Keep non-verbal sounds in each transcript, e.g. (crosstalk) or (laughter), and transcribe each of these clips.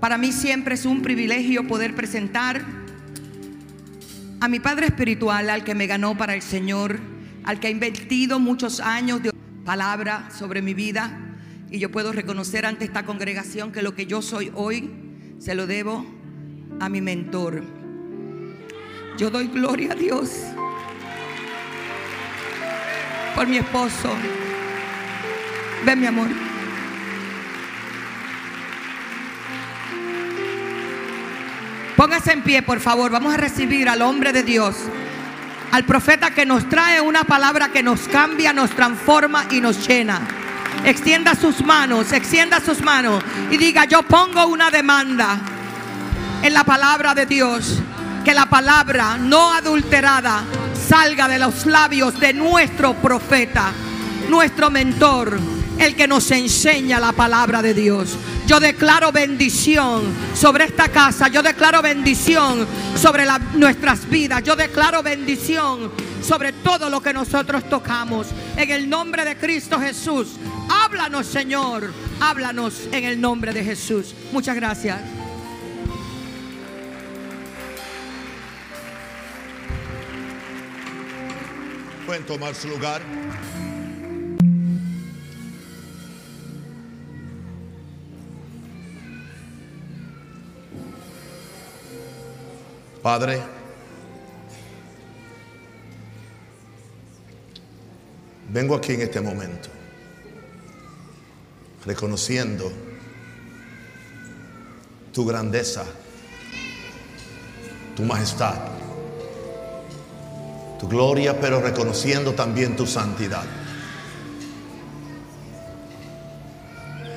Para mí siempre es un privilegio poder presentar a mi Padre Espiritual, al que me ganó para el Señor, al que ha invertido muchos años de palabra sobre mi vida. Y yo puedo reconocer ante esta congregación que lo que yo soy hoy se lo debo a mi mentor. Yo doy gloria a Dios por mi esposo. Ven mi amor. Póngase en pie, por favor. Vamos a recibir al hombre de Dios, al profeta que nos trae una palabra que nos cambia, nos transforma y nos llena. Extienda sus manos, extienda sus manos y diga, yo pongo una demanda en la palabra de Dios. Que la palabra no adulterada salga de los labios de nuestro profeta, nuestro mentor, el que nos enseña la palabra de Dios. Yo declaro bendición sobre esta casa. Yo declaro bendición sobre nuestras vidas. Yo declaro bendición sobre todo lo que nosotros tocamos. En el nombre de Cristo Jesús. Háblanos, Señor. Háblanos en el nombre de Jesús. Muchas gracias. Pueden tomar su lugar. Padre, vengo aquí en este momento reconociendo tu grandeza, tu majestad, tu gloria, pero reconociendo también tu santidad.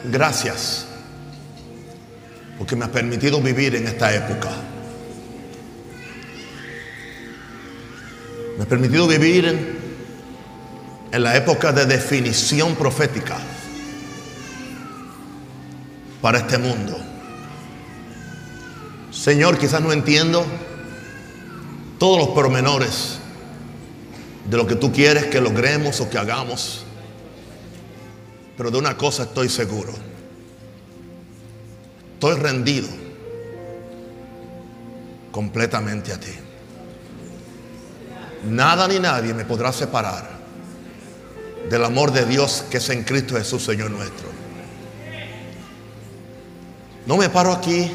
Gracias, porque me has permitido vivir en esta época. Me has permitido vivir en, en la época de definición profética para este mundo. Señor, quizás no entiendo todos los pormenores de lo que tú quieres que logremos o que hagamos, pero de una cosa estoy seguro. Estoy rendido completamente a ti. Nada ni nadie me podrá separar del amor de Dios que es en Cristo Jesús, Señor nuestro. No me paro aquí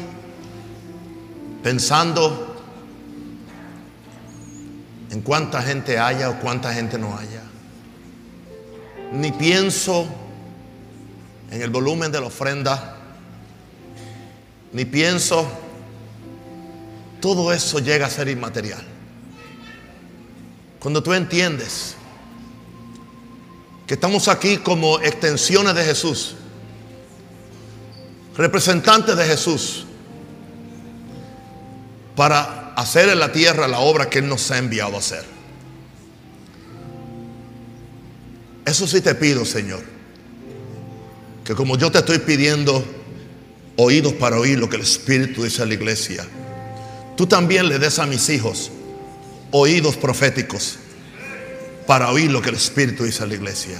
pensando en cuánta gente haya o cuánta gente no haya. Ni pienso en el volumen de la ofrenda. Ni pienso, todo eso llega a ser inmaterial. Cuando tú entiendes que estamos aquí como extensiones de Jesús, representantes de Jesús, para hacer en la tierra la obra que Él nos ha enviado a hacer. Eso sí te pido, Señor, que como yo te estoy pidiendo oídos para oír lo que el Espíritu dice a la iglesia, tú también le des a mis hijos oídos proféticos para oír lo que el Espíritu dice a la iglesia.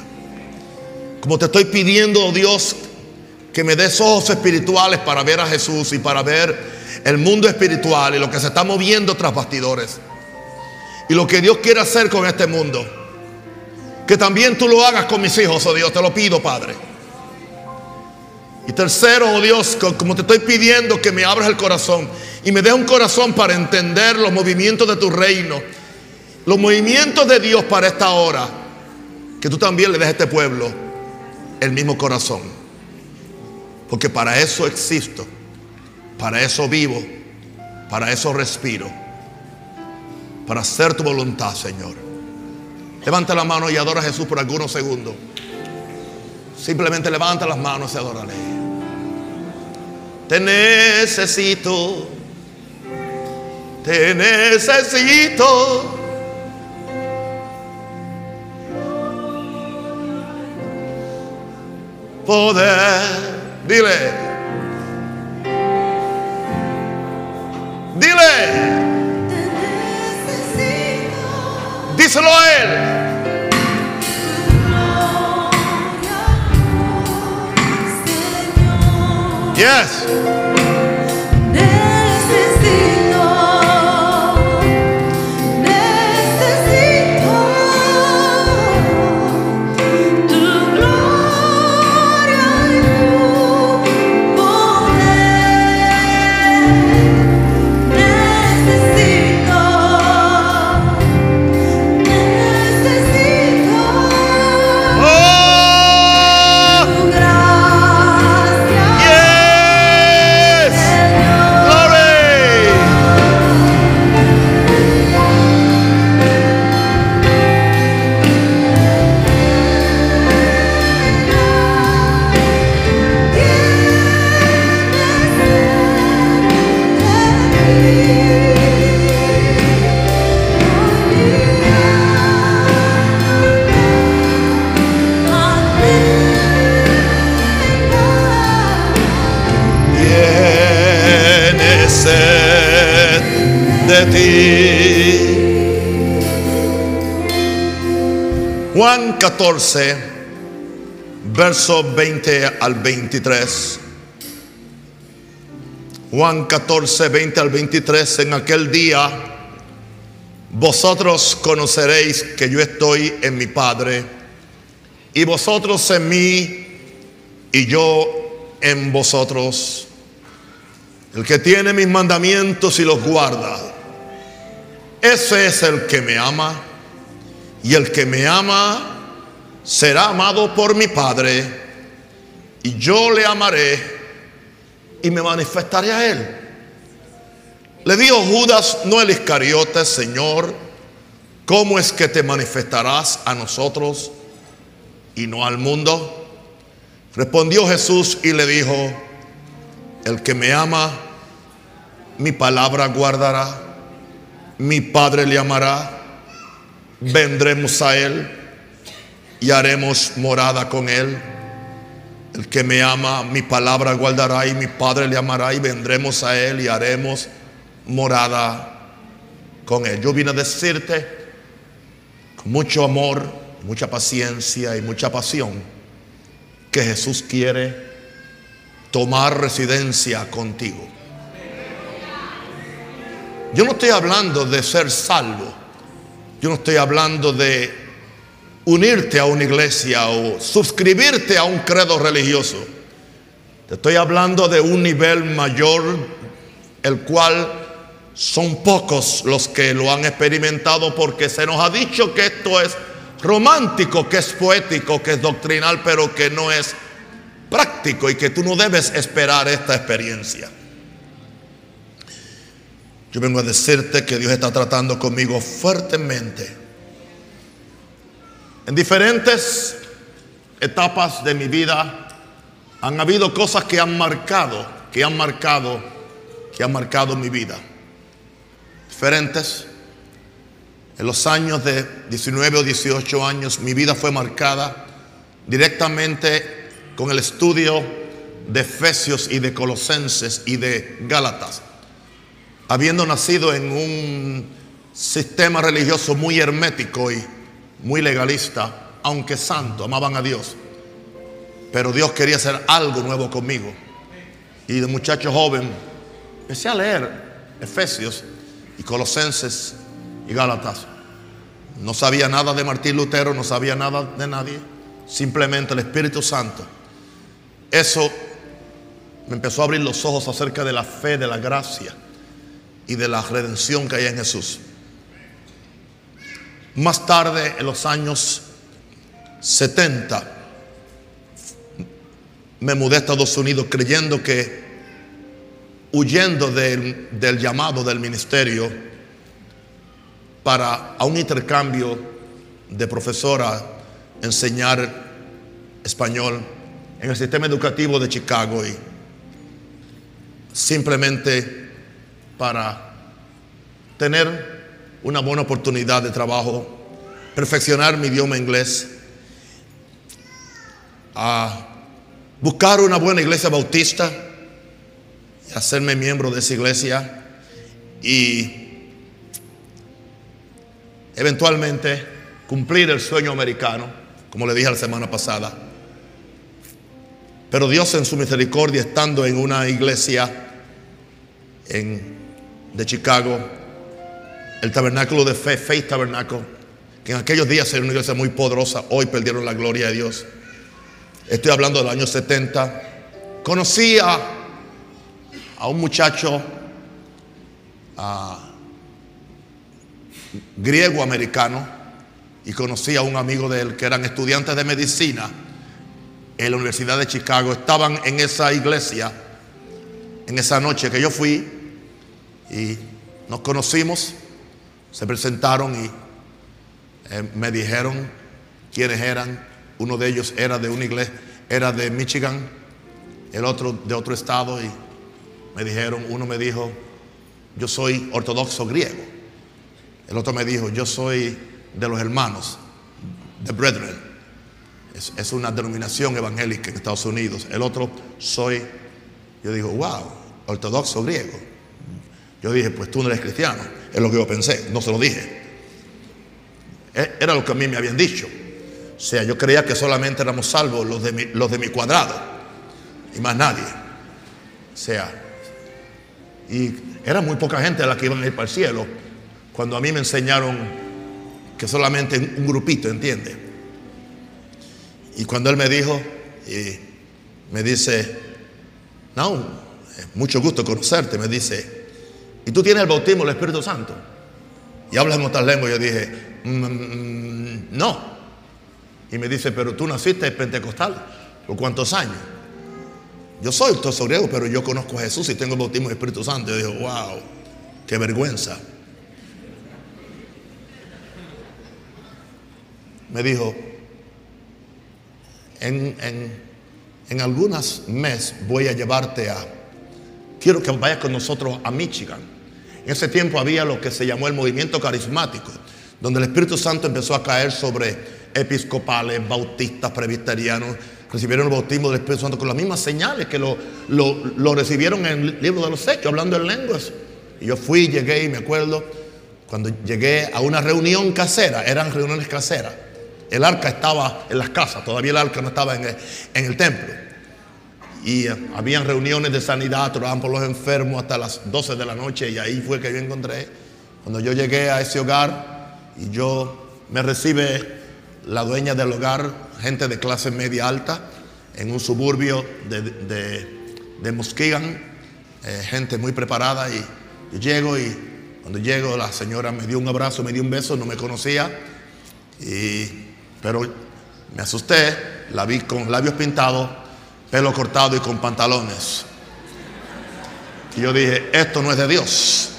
Como te estoy pidiendo, oh Dios, que me des ojos espirituales para ver a Jesús y para ver el mundo espiritual y lo que se está moviendo tras bastidores. Y lo que Dios quiere hacer con este mundo. Que también tú lo hagas con mis hijos, oh Dios, te lo pido, Padre. Y tercero, oh Dios, como te estoy pidiendo que me abras el corazón y me des un corazón para entender los movimientos de tu reino, los movimientos de Dios para esta hora, que tú también le des a este pueblo el mismo corazón. Porque para eso existo, para eso vivo, para eso respiro, para hacer tu voluntad, Señor. Levanta la mano y adora a Jesús por algunos segundos. Simplemente levanta las manos y adórale. Te necesito. Te necesito. Poder. Dile. Dile. Díselo a él. Yes. 14, verso 20 al 23. Juan 14, 20 al 23. En aquel día vosotros conoceréis que yo estoy en mi Padre y vosotros en mí y yo en vosotros. El que tiene mis mandamientos y los guarda, ese es el que me ama. Y el que me ama será amado por mi Padre. Y yo le amaré y me manifestaré a él. Le dijo Judas, no el Iscariote, Señor, ¿cómo es que te manifestarás a nosotros y no al mundo? Respondió Jesús y le dijo, el que me ama, mi palabra guardará, mi Padre le amará, vendremos a Él y haremos morada con Él. El que me ama, mi palabra guardará y mi Padre le amará y vendremos a Él y haremos morada con Él. Yo vine a decirte con mucho amor, mucha paciencia y mucha pasión que Jesús quiere tomar residencia contigo. Yo no estoy hablando de ser salvo. Yo no estoy hablando de unirte a una iglesia o suscribirte a un credo religioso. Te estoy hablando de un nivel mayor, el cual son pocos los que lo han experimentado porque se nos ha dicho que esto es romántico, que es poético, que es doctrinal, pero que no es práctico y que tú no debes esperar esta experiencia. Yo vengo a decirte que Dios está tratando conmigo fuertemente. En diferentes etapas de mi vida han habido cosas que han marcado, que han marcado, que han marcado mi vida. Diferentes en los años de 19 o 18 años mi vida fue marcada directamente con el estudio de Efesios y de Colosenses y de Gálatas. Habiendo nacido en un sistema religioso muy hermético y muy legalista, aunque santo, amaban a Dios. Pero Dios quería hacer algo nuevo conmigo. Y de muchacho joven empecé a leer Efesios y Colosenses y Gálatas. No sabía nada de Martín Lutero, no sabía nada de nadie, simplemente el Espíritu Santo. Eso me empezó a abrir los ojos acerca de la fe, de la gracia y de la redención que hay en Jesús. Más tarde, en los años 70, me mudé a Estados Unidos creyendo que, huyendo del, llamado del ministerio, para a un intercambio de profesora enseñar español en el sistema educativo de Chicago y simplemente para tener una buena oportunidad de trabajo, perfeccionar mi idioma inglés, a buscar una buena iglesia bautista y hacerme miembro de esa iglesia y eventualmente cumplir el sueño americano, como le dije la semana pasada. Pero Dios en su misericordia, estando en una iglesia de Chicago, el tabernáculo de fe, Faith Tabernacle, que en aquellos días era una iglesia muy poderosa, hoy perdieron la gloria de Dios. Estoy hablando del año 70. Conocí a, un muchacho, griego americano y conocí a un amigo de él que eran estudiantes de medicina en la Universidad de Chicago. Estaban en esa iglesia en esa noche que yo fui y nos conocimos, se presentaron y eh, me dijeron quiénes eran. Uno de ellos era de una iglesia, era de Michigan, el otro de otro estado y me dijeron, uno me dijo, yo soy ortodoxo griego. El otro me dijo, yo soy de los hermanos, the brethren. Es, una denominación evangélica en Estados Unidos. El otro soy, yo digo, wow, ortodoxo griego. Yo dije, pues tú no eres cristiano. Es lo que yo pensé, no se lo dije. E- Era lo que a mí me habían dicho. O sea, yo creía que solamente éramos salvos los de mi, los de mi cuadrado y más nadie. O sea, y era muy poca gente la que iban a ir para el cielo cuando a mí me enseñaron que solamente un grupito, ¿entiende? Y cuando él me dijo, y me dice, no, mucho gusto conocerte, me dice, ¿y tú tienes el bautismo del Espíritu Santo? Y hablas en otras lenguas. Yo dije, "Mm, mm, no. Y me dice, pero tú naciste pentecostal. ¿Por cuántos años? Yo soy griego, pero yo conozco a Jesús y tengo el bautismo del Espíritu Santo. Yo dije, wow, qué vergüenza. Me dijo, en, en, en algunas meses voy a llevarte a, quiero que vayas con nosotros a Michigan. En ese tiempo había lo que se llamó el movimiento carismático, donde el Espíritu Santo empezó a caer sobre episcopales, bautistas, presbiterianos, recibieron el bautismo del Espíritu Santo con las mismas señales que lo, lo, lo recibieron en el libro de los Hechos, hablando en lenguas. Y yo fui, llegué y me acuerdo, cuando llegué a una reunión casera, eran reuniones caseras. El arca estaba en las casas, todavía el arca no estaba en en el templo. Y eh, habían reuniones de sanidad, oraban por los enfermos hasta las 12 de la noche y ahí fue que yo encontré. Cuando yo llegué a ese hogar y yo me recibe la dueña del hogar, gente de clase media alta, en un suburbio de, de, de Muskegon, eh, gente muy preparada y yo llego y cuando llego la señora me dio un abrazo, me dio un beso, no me conocía, y, pero me asusté, la vi con labios pintados, pelo cortado y con pantalones. Y yo dije, esto no es de Dios.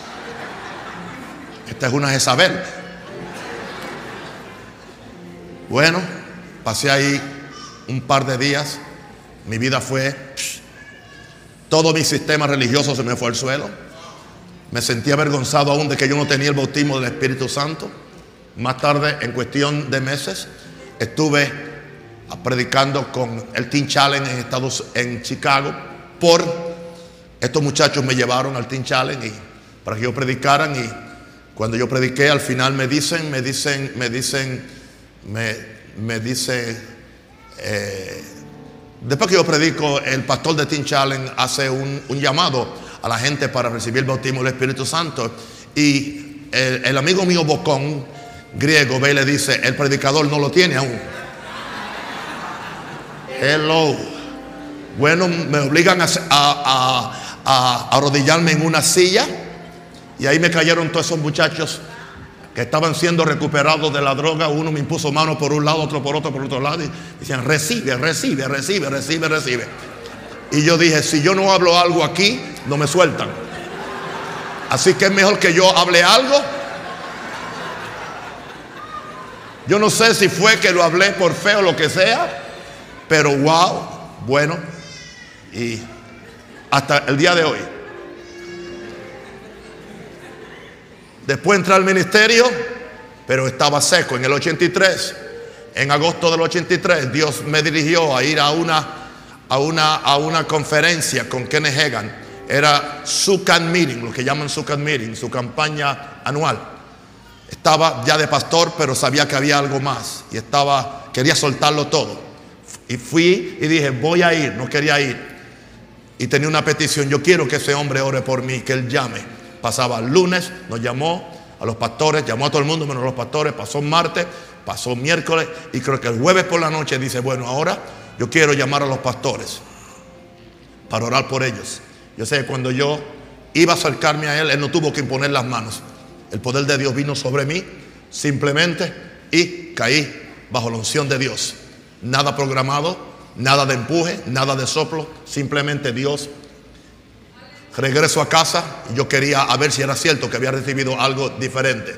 Esta es una Jezabel. Bueno, pasé ahí un par de días. Mi vida fue... todo mi sistema religioso se me fue al suelo. Me sentí avergonzado aún de que yo no tenía el bautismo del Espíritu Santo. Más tarde, en cuestión de meses, estuve predicando con el Teen Challenge en en Chicago por estos muchachos me llevaron al Teen Challenge y para que yo predicaran y cuando yo prediqué al final me dicen me dicen me dicen me, me dice eh, después que yo predico el pastor de Teen Challenge hace un, un llamado a la gente para recibir el bautismo del Espíritu Santo y el, el amigo mío Bocón griego ve y le dice el predicador no lo tiene aún Hello. Bueno, me obligan a, a- a- a arrodillarme en una silla y ahí me cayeron todos esos muchachos que estaban siendo recuperados de la droga. Uno me impuso mano por un lado, otro por otro, por otro lado. Y decían, recibe, recibe, recibe, recibe, recibe. Y yo dije, si yo no hablo algo aquí, no me sueltan. Así que es mejor que yo hable algo. Yo no sé si fue que lo hablé por fe o lo que sea. Pero wow, bueno, y hasta el día de hoy. Después entré al ministerio, pero estaba seco. En el 83, en agosto del 83, Dios me dirigió a ir a una, a una, a una conferencia con Kenneth Hagan. Era su can meeting, lo que llaman su can meeting, su campaña anual. Estaba ya de pastor, pero sabía que había algo más y estaba, quería soltarlo todo. Y fui y dije, voy a ir, no quería ir. Y tenía una petición, yo quiero que ese hombre ore por mí, que él llame. Pasaba el lunes, nos llamó a los pastores, llamó a todo el mundo menos a los pastores, pasó martes, pasó miércoles y creo que el jueves por la noche dice, bueno, ahora yo quiero llamar a los pastores para orar por ellos. Yo sé que cuando yo iba a acercarme a él, él no tuvo que imponer las manos. El poder de Dios vino sobre mí simplemente y caí bajo la unción de Dios. Nada programado, nada de empuje, nada de soplo, simplemente Dios. Regreso a casa y yo quería a ver si era cierto que había recibido algo diferente.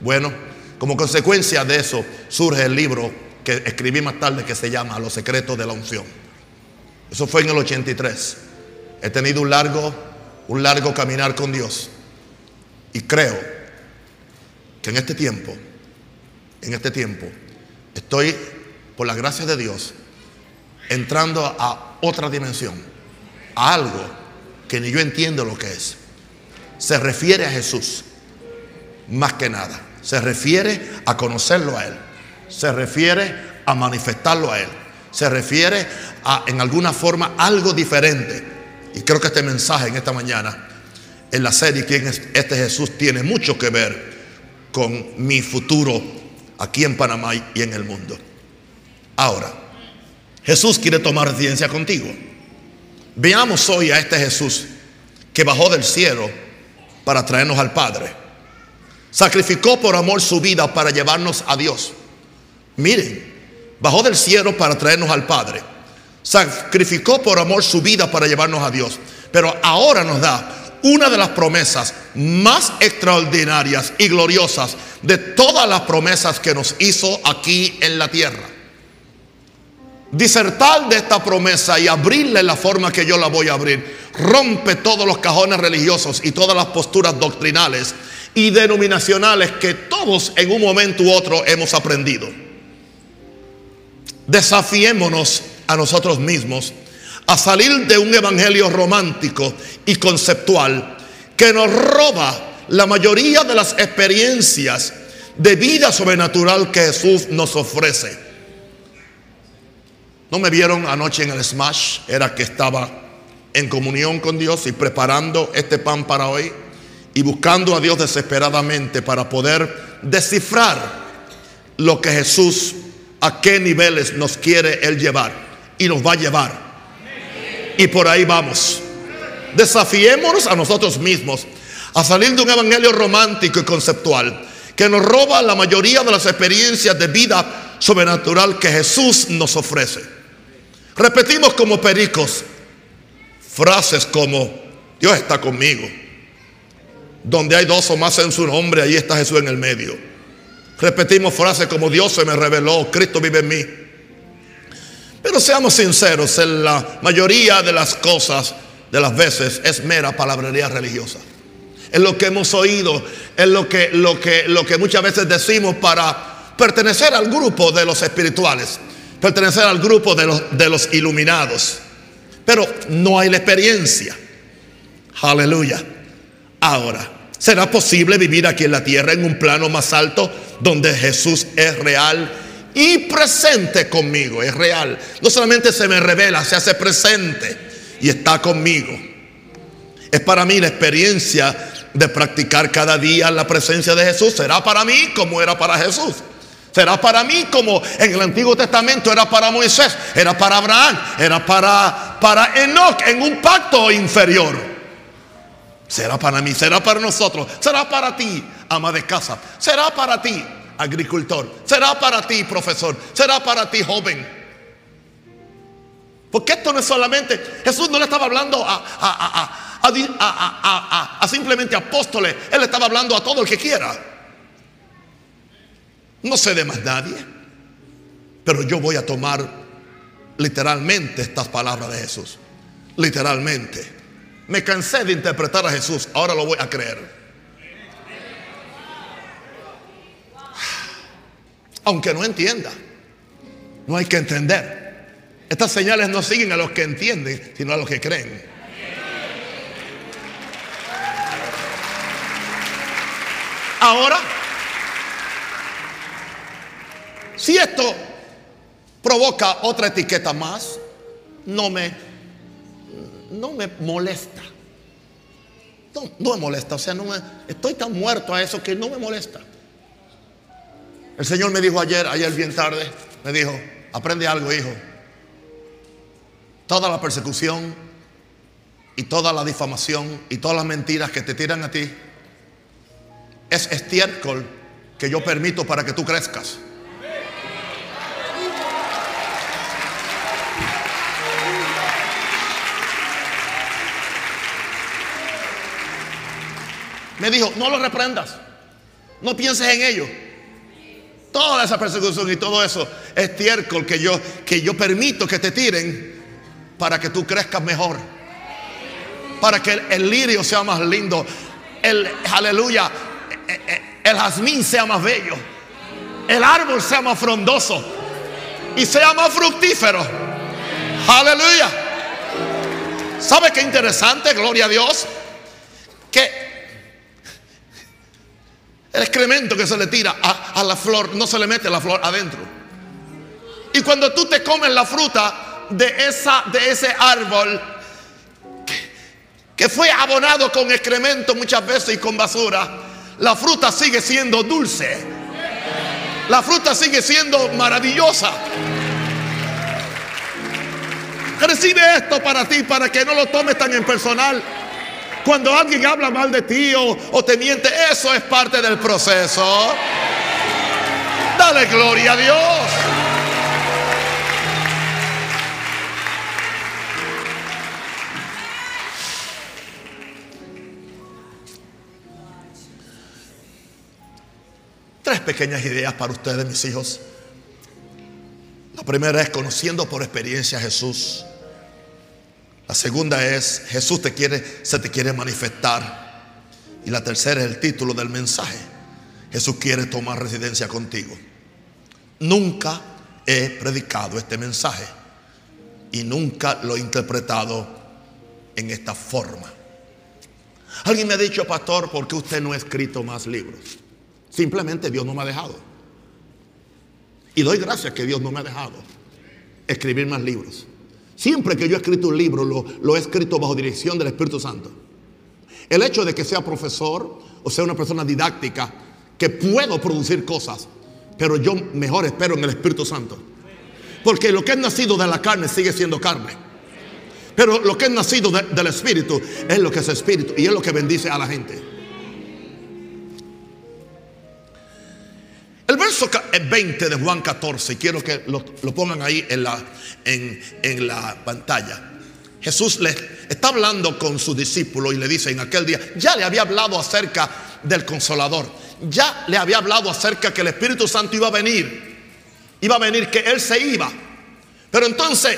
Bueno, como consecuencia de eso surge el libro que escribí más tarde que se llama Los secretos de la unción. Eso fue en el 83. He tenido un largo, un largo caminar con Dios. Y creo que en este tiempo, en este tiempo, estoy, por la gracia de Dios, entrando a otra dimensión, a algo que ni yo entiendo lo que es. Se refiere a Jesús, más que nada. Se refiere a conocerlo a Él. Se refiere a manifestarlo a Él. Se refiere a, en alguna forma, algo diferente. Y creo que este mensaje en esta mañana, en la serie ¿Quién es este Jesús? tiene mucho que ver con mi futuro aquí en Panamá y en el mundo. Ahora, Jesús quiere tomar residencia contigo. Veamos hoy a este Jesús que bajó del cielo para traernos al Padre. Sacrificó por amor su vida para llevarnos a Dios. Miren, bajó del cielo para traernos al Padre. Sacrificó por amor su vida para llevarnos a Dios. Pero ahora nos da una de las promesas más extraordinarias y gloriosas de todas las promesas que nos hizo aquí en la tierra disertar de esta promesa y abrirle la forma que yo la voy a abrir, rompe todos los cajones religiosos y todas las posturas doctrinales y denominacionales que todos en un momento u otro hemos aprendido. Desafiémonos a nosotros mismos a salir de un evangelio romántico y conceptual que nos roba la mayoría de las experiencias de vida sobrenatural que Jesús nos ofrece. No me vieron anoche en el Smash, era que estaba en comunión con Dios y preparando este pan para hoy y buscando a Dios desesperadamente para poder descifrar lo que Jesús, a qué niveles nos quiere Él llevar y nos va a llevar. Y por ahí vamos. Desafiémonos a nosotros mismos a salir de un evangelio romántico y conceptual que nos roba la mayoría de las experiencias de vida sobrenatural que Jesús nos ofrece. Repetimos como pericos frases como Dios está conmigo. Donde hay dos o más en su nombre, ahí está Jesús en el medio. Repetimos frases como Dios se me reveló, Cristo vive en mí. Pero seamos sinceros, en la mayoría de las cosas, de las veces, es mera palabrería religiosa. Es lo que hemos oído, es lo que, lo que, lo que muchas veces decimos para pertenecer al grupo de los espirituales pertenecer al grupo de los, iluminados. Pero no hay la experiencia. Aleluya. Ahora, ¿será posible vivir aquí en la tierra en un plano más alto donde Jesús es real y presente conmigo? Es real. No solamente se me revela, se hace presente y está conmigo. Es para mí la experiencia de practicar cada día la presencia de Jesús. Será para mí como era para Jesús. Será para mí como en el Antiguo Testamento era para Moisés, era para Abraham, era para, para Enoch en un pacto inferior. Será para mí, será para nosotros, será para ti, ama de casa, será para ti, agricultor, será para ti, profesor, será para ti, joven. Porque esto no es solamente, Jesús no le estaba hablando a, a, a, a simplemente apóstoles, Él estaba hablando a todo el que quiera. No sé de más nadie, pero yo voy a tomar literalmente estas palabras de Jesús. Literalmente. Me cansé de interpretar a Jesús, ahora lo voy a creer. Aunque no entienda, no hay que entender. Estas señales no siguen a los que entienden, sino a los que creen. Ahora Si esto provoca otra etiqueta más, no me, no me molesta. No, me molesta, o sea, no me, estoy tan muerto a eso que no me molesta. El Señor me dijo ayer, ayer bien tarde, me dijo, aprende algo, hijo. Toda la persecución y toda la difamación y todas las mentiras que te tiran a ti es estiércol que yo permito para que tú crezcas. Me dijo, no lo reprendas. No pienses en ello. Toda esa persecución y todo eso estiércol que yo, que yo permito que te tiren para que tú crezcas mejor. Para que el, lirio sea más lindo. El aleluya. Eh, eh, el jazmín sea más bello. El árbol sea más frondoso. Y sea más fructífero. Aleluya. ¿Sabe qué interesante? Gloria a Dios. Que El excremento que se le tira a, la flor, no se le mete la flor adentro. Y cuando tú te comes la fruta de, esa, de ese árbol, que fue abonado con excremento muchas veces y con basura, la fruta sigue siendo dulce. La fruta sigue siendo maravillosa. Recibe esto para ti, para que no lo tomes tan en personal. Cuando alguien habla mal de ti o, o te miente, eso es parte del proceso. Dale gloria a Dios. Tres pequeñas ideas para ustedes, mis hijos. La primera es conociendo por experiencia a Jesús. La segunda es Jesús te quiere, se te quiere manifestar. Y la tercera es el título del mensaje. Jesús quiere tomar residencia contigo. Nunca he predicado este mensaje y nunca lo he interpretado en esta forma. Alguien me ha dicho, pastor, ¿por qué usted no ha escrito más libros? Simplemente Dios no me ha dejado. Y doy gracias que Dios no me ha dejado escribir más libros. Siempre que yo he escrito un libro, lo, he escrito bajo dirección del Espíritu Santo. El hecho de que sea profesor o sea una persona didáctica, que puedo producir cosas, pero yo mejor espero en el Espíritu Santo. Porque lo que es nacido de la carne sigue siendo carne. Pero lo que es nacido de, del Espíritu es lo que es Espíritu y es lo que bendice a la gente. El verso 20 de Juan 14, quiero que lo, pongan ahí en la, en, en la pantalla. Jesús le está hablando con sus discípulos y le dice en aquel día, ya le había hablado acerca del consolador, ya le había hablado acerca que el Espíritu Santo iba a venir, iba a venir, que Él se iba. Pero entonces,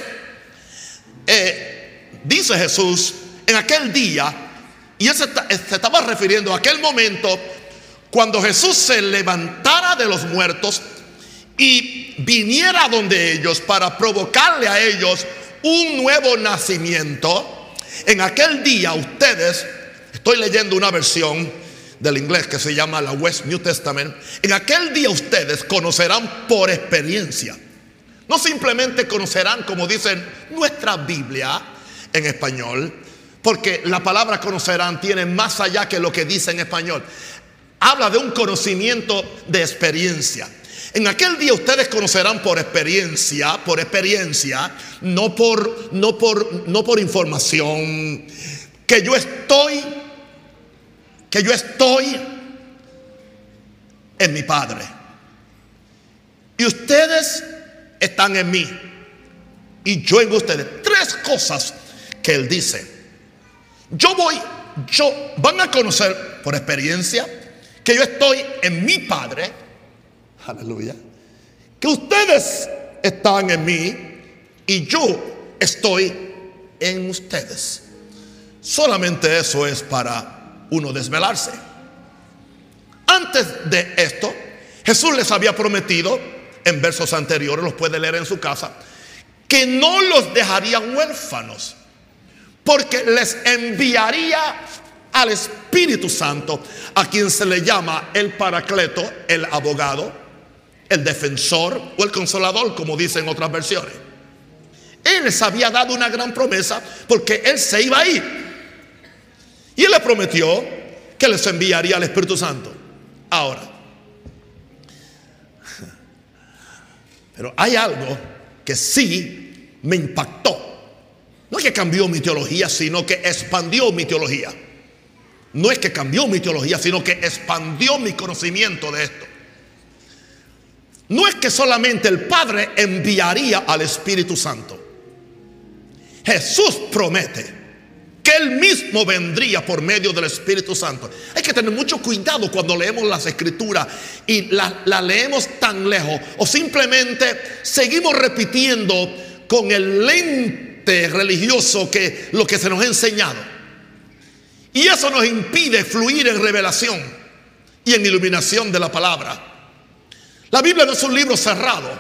eh, dice Jesús, en aquel día, y él se, se estaba refiriendo a aquel momento cuando Jesús se levantara de los muertos y viniera donde ellos para provocarle a ellos un nuevo nacimiento, en aquel día ustedes, estoy leyendo una versión del inglés que se llama la West New Testament, en aquel día ustedes conocerán por experiencia. No simplemente conocerán, como dicen nuestra Biblia en español, porque la palabra conocerán tiene más allá que lo que dice en español habla de un conocimiento de experiencia. En aquel día ustedes conocerán por experiencia, por experiencia, no por, no por, no por información, que yo estoy, que yo estoy en mi Padre. Y ustedes están en mí. Y yo en ustedes. Tres cosas que Él dice. Yo voy, yo, van a conocer por experiencia, que yo estoy en mi Padre, aleluya, que ustedes están en mí y yo estoy en ustedes. Solamente eso es para uno desvelarse. Antes de esto, Jesús les había prometido, en versos anteriores, los puede leer en su casa, que no los dejaría huérfanos, porque les enviaría al Espíritu Santo, a quien se le llama el paracleto, el abogado, el defensor o el consolador, como dicen otras versiones. Él les había dado una gran promesa porque Él se iba a ir. Y Él le prometió que les enviaría al Espíritu Santo. Ahora, pero hay algo que sí me impactó. No que cambió mi teología, sino que expandió mi teología. No es que cambió mi teología, sino que expandió mi conocimiento de esto. No es que solamente el Padre enviaría al Espíritu Santo. Jesús promete que Él mismo vendría por medio del Espíritu Santo. Hay que tener mucho cuidado cuando leemos las escrituras y la, la leemos tan lejos o simplemente seguimos repitiendo con el lente religioso que lo que se nos ha enseñado. Y eso nos impide fluir en revelación y en iluminación de la palabra. La Biblia no es un libro cerrado.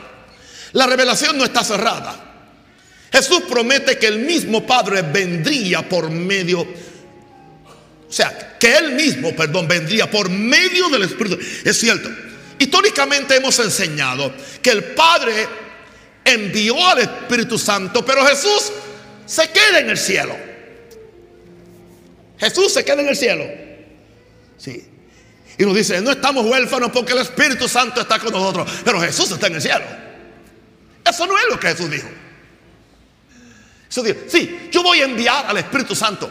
La revelación no está cerrada. Jesús promete que el mismo Padre vendría por medio O sea, que Él mismo, perdón, vendría por medio del Espíritu. Es cierto. Históricamente hemos enseñado que el Padre envió al Espíritu Santo, pero Jesús se queda en el cielo. Jesús se queda en el cielo. Sí. Y nos dice, no estamos huérfanos porque el Espíritu Santo está con nosotros, pero Jesús está en el cielo. Eso no es lo que Jesús dijo. Jesús dijo, sí, yo voy a enviar al Espíritu Santo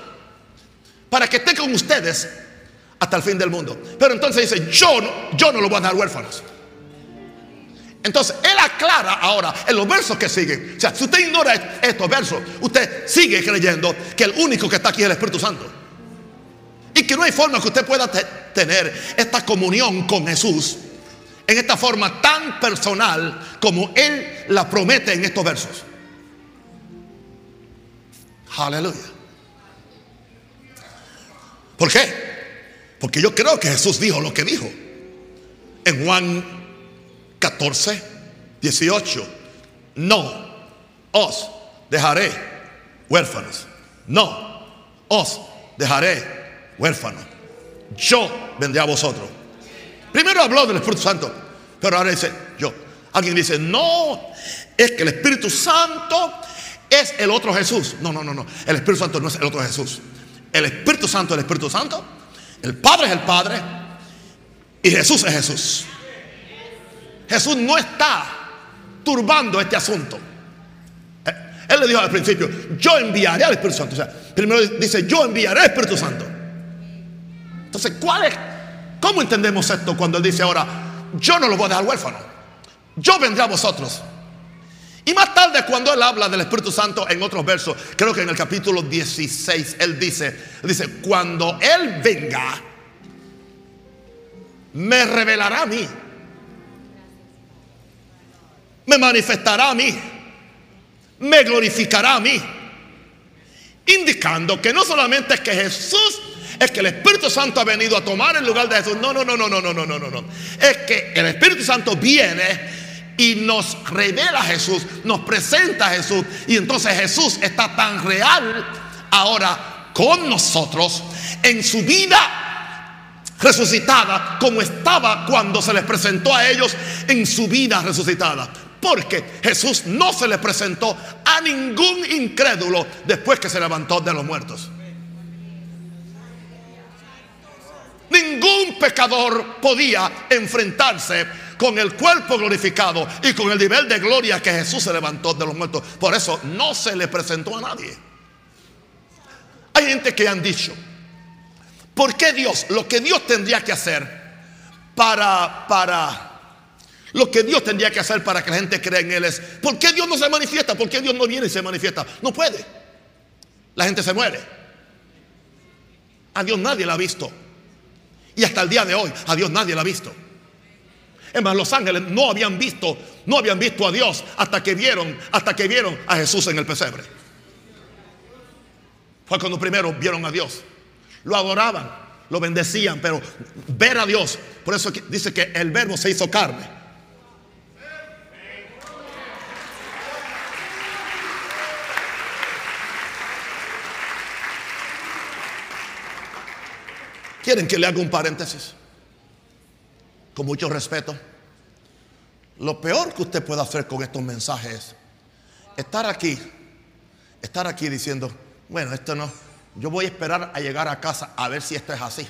para que esté con ustedes hasta el fin del mundo. Pero entonces dice, yo no, yo no lo voy a dar huérfanos. Entonces, él aclara ahora en los versos que siguen. O sea, si usted ignora estos versos, usted sigue creyendo que el único que está aquí es el Espíritu Santo. Y que no hay forma que usted pueda tener esta comunión con Jesús en esta forma tan personal como Él la promete en estos versos. Aleluya. ¿Por qué? Porque yo creo que Jesús dijo lo que dijo. En Juan 14, 18. No os dejaré huérfanos. No os dejaré huérfanos. Yo vendré a vosotros. Primero habló del Espíritu Santo, pero ahora dice yo. Alguien dice, no, es que el Espíritu Santo es el otro Jesús. No, no, no, no. El Espíritu Santo no es el otro Jesús. El Espíritu Santo es el Espíritu Santo. El Padre es el Padre. Y Jesús es Jesús. Jesús no está turbando este asunto. Eh, él le dijo al principio, yo enviaré al Espíritu Santo. O sea, primero dice, yo enviaré al Espíritu Santo. Entonces, ¿cuál es? ¿Cómo entendemos esto cuando él dice ahora, yo no lo voy a dejar huérfano? Yo vendré a vosotros. Y más tarde cuando él habla del Espíritu Santo en otros versos, creo que en el capítulo 16, él dice, dice, cuando él venga, me revelará a mí. Me manifestará a mí. Me glorificará a mí. Indicando que no solamente es que Jesús es que el Espíritu Santo ha venido a tomar el lugar de Jesús. No, no, no, no, no, no, no, no, no. Es que el Espíritu Santo viene y nos revela a Jesús, nos presenta a Jesús. Y entonces Jesús está tan real ahora con nosotros en su vida resucitada como estaba cuando se les presentó a ellos en su vida resucitada. Porque Jesús no se le presentó a ningún incrédulo después que se levantó de los muertos. Ningún pecador podía enfrentarse con el cuerpo glorificado y con el nivel de gloria que Jesús se levantó de los muertos. Por eso no se le presentó a nadie. Hay gente que han dicho, ¿por qué Dios? Lo que Dios tendría que hacer para, para, lo que Dios tendría que hacer para que la gente crea en Él es, ¿por qué Dios no se manifiesta? ¿Por qué Dios no viene y se manifiesta? No puede. La gente se muere. A Dios nadie la ha visto. Y hasta el día de hoy, a Dios nadie la ha visto. Es más, los ángeles no habían visto, no habían visto a Dios hasta que vieron, hasta que vieron a Jesús en el pesebre. Fue cuando primero vieron a Dios. Lo adoraban, lo bendecían, pero ver a Dios, por eso dice que el verbo se hizo carne. ¿Quieren que le haga un paréntesis? con mucho respeto. Lo peor que usted puede hacer con estos mensajes es estar aquí, estar aquí diciendo, bueno, esto no, yo voy a esperar a llegar a casa a ver si esto es así.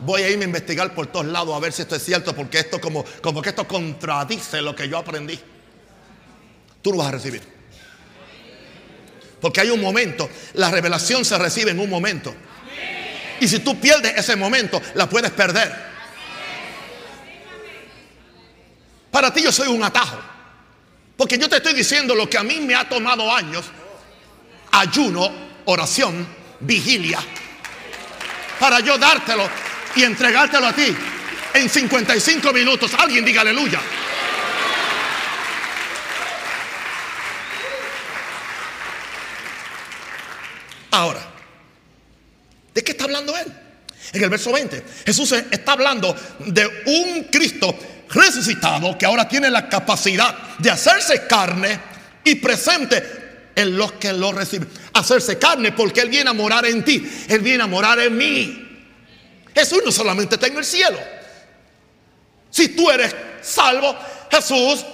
Voy a irme a investigar por todos lados a ver si esto es cierto, porque esto como, como que esto contradice lo que yo aprendí. Tú lo vas a recibir. Porque hay un momento, la revelación se recibe en un momento. Y si tú pierdes ese momento, la puedes perder. Para ti yo soy un atajo. Porque yo te estoy diciendo lo que a mí me ha tomado años. Ayuno, oración, vigilia. Para yo dártelo y entregártelo a ti en 55 minutos. Alguien diga aleluya. Ahora, ¿de qué está hablando él? En el verso 20, Jesús está hablando de un Cristo resucitado que ahora tiene la capacidad de hacerse carne y presente en los que lo reciben. Hacerse carne porque Él viene a morar en ti. Él viene a morar en mí. Jesús no solamente está en el cielo. Si tú eres salvo, Jesús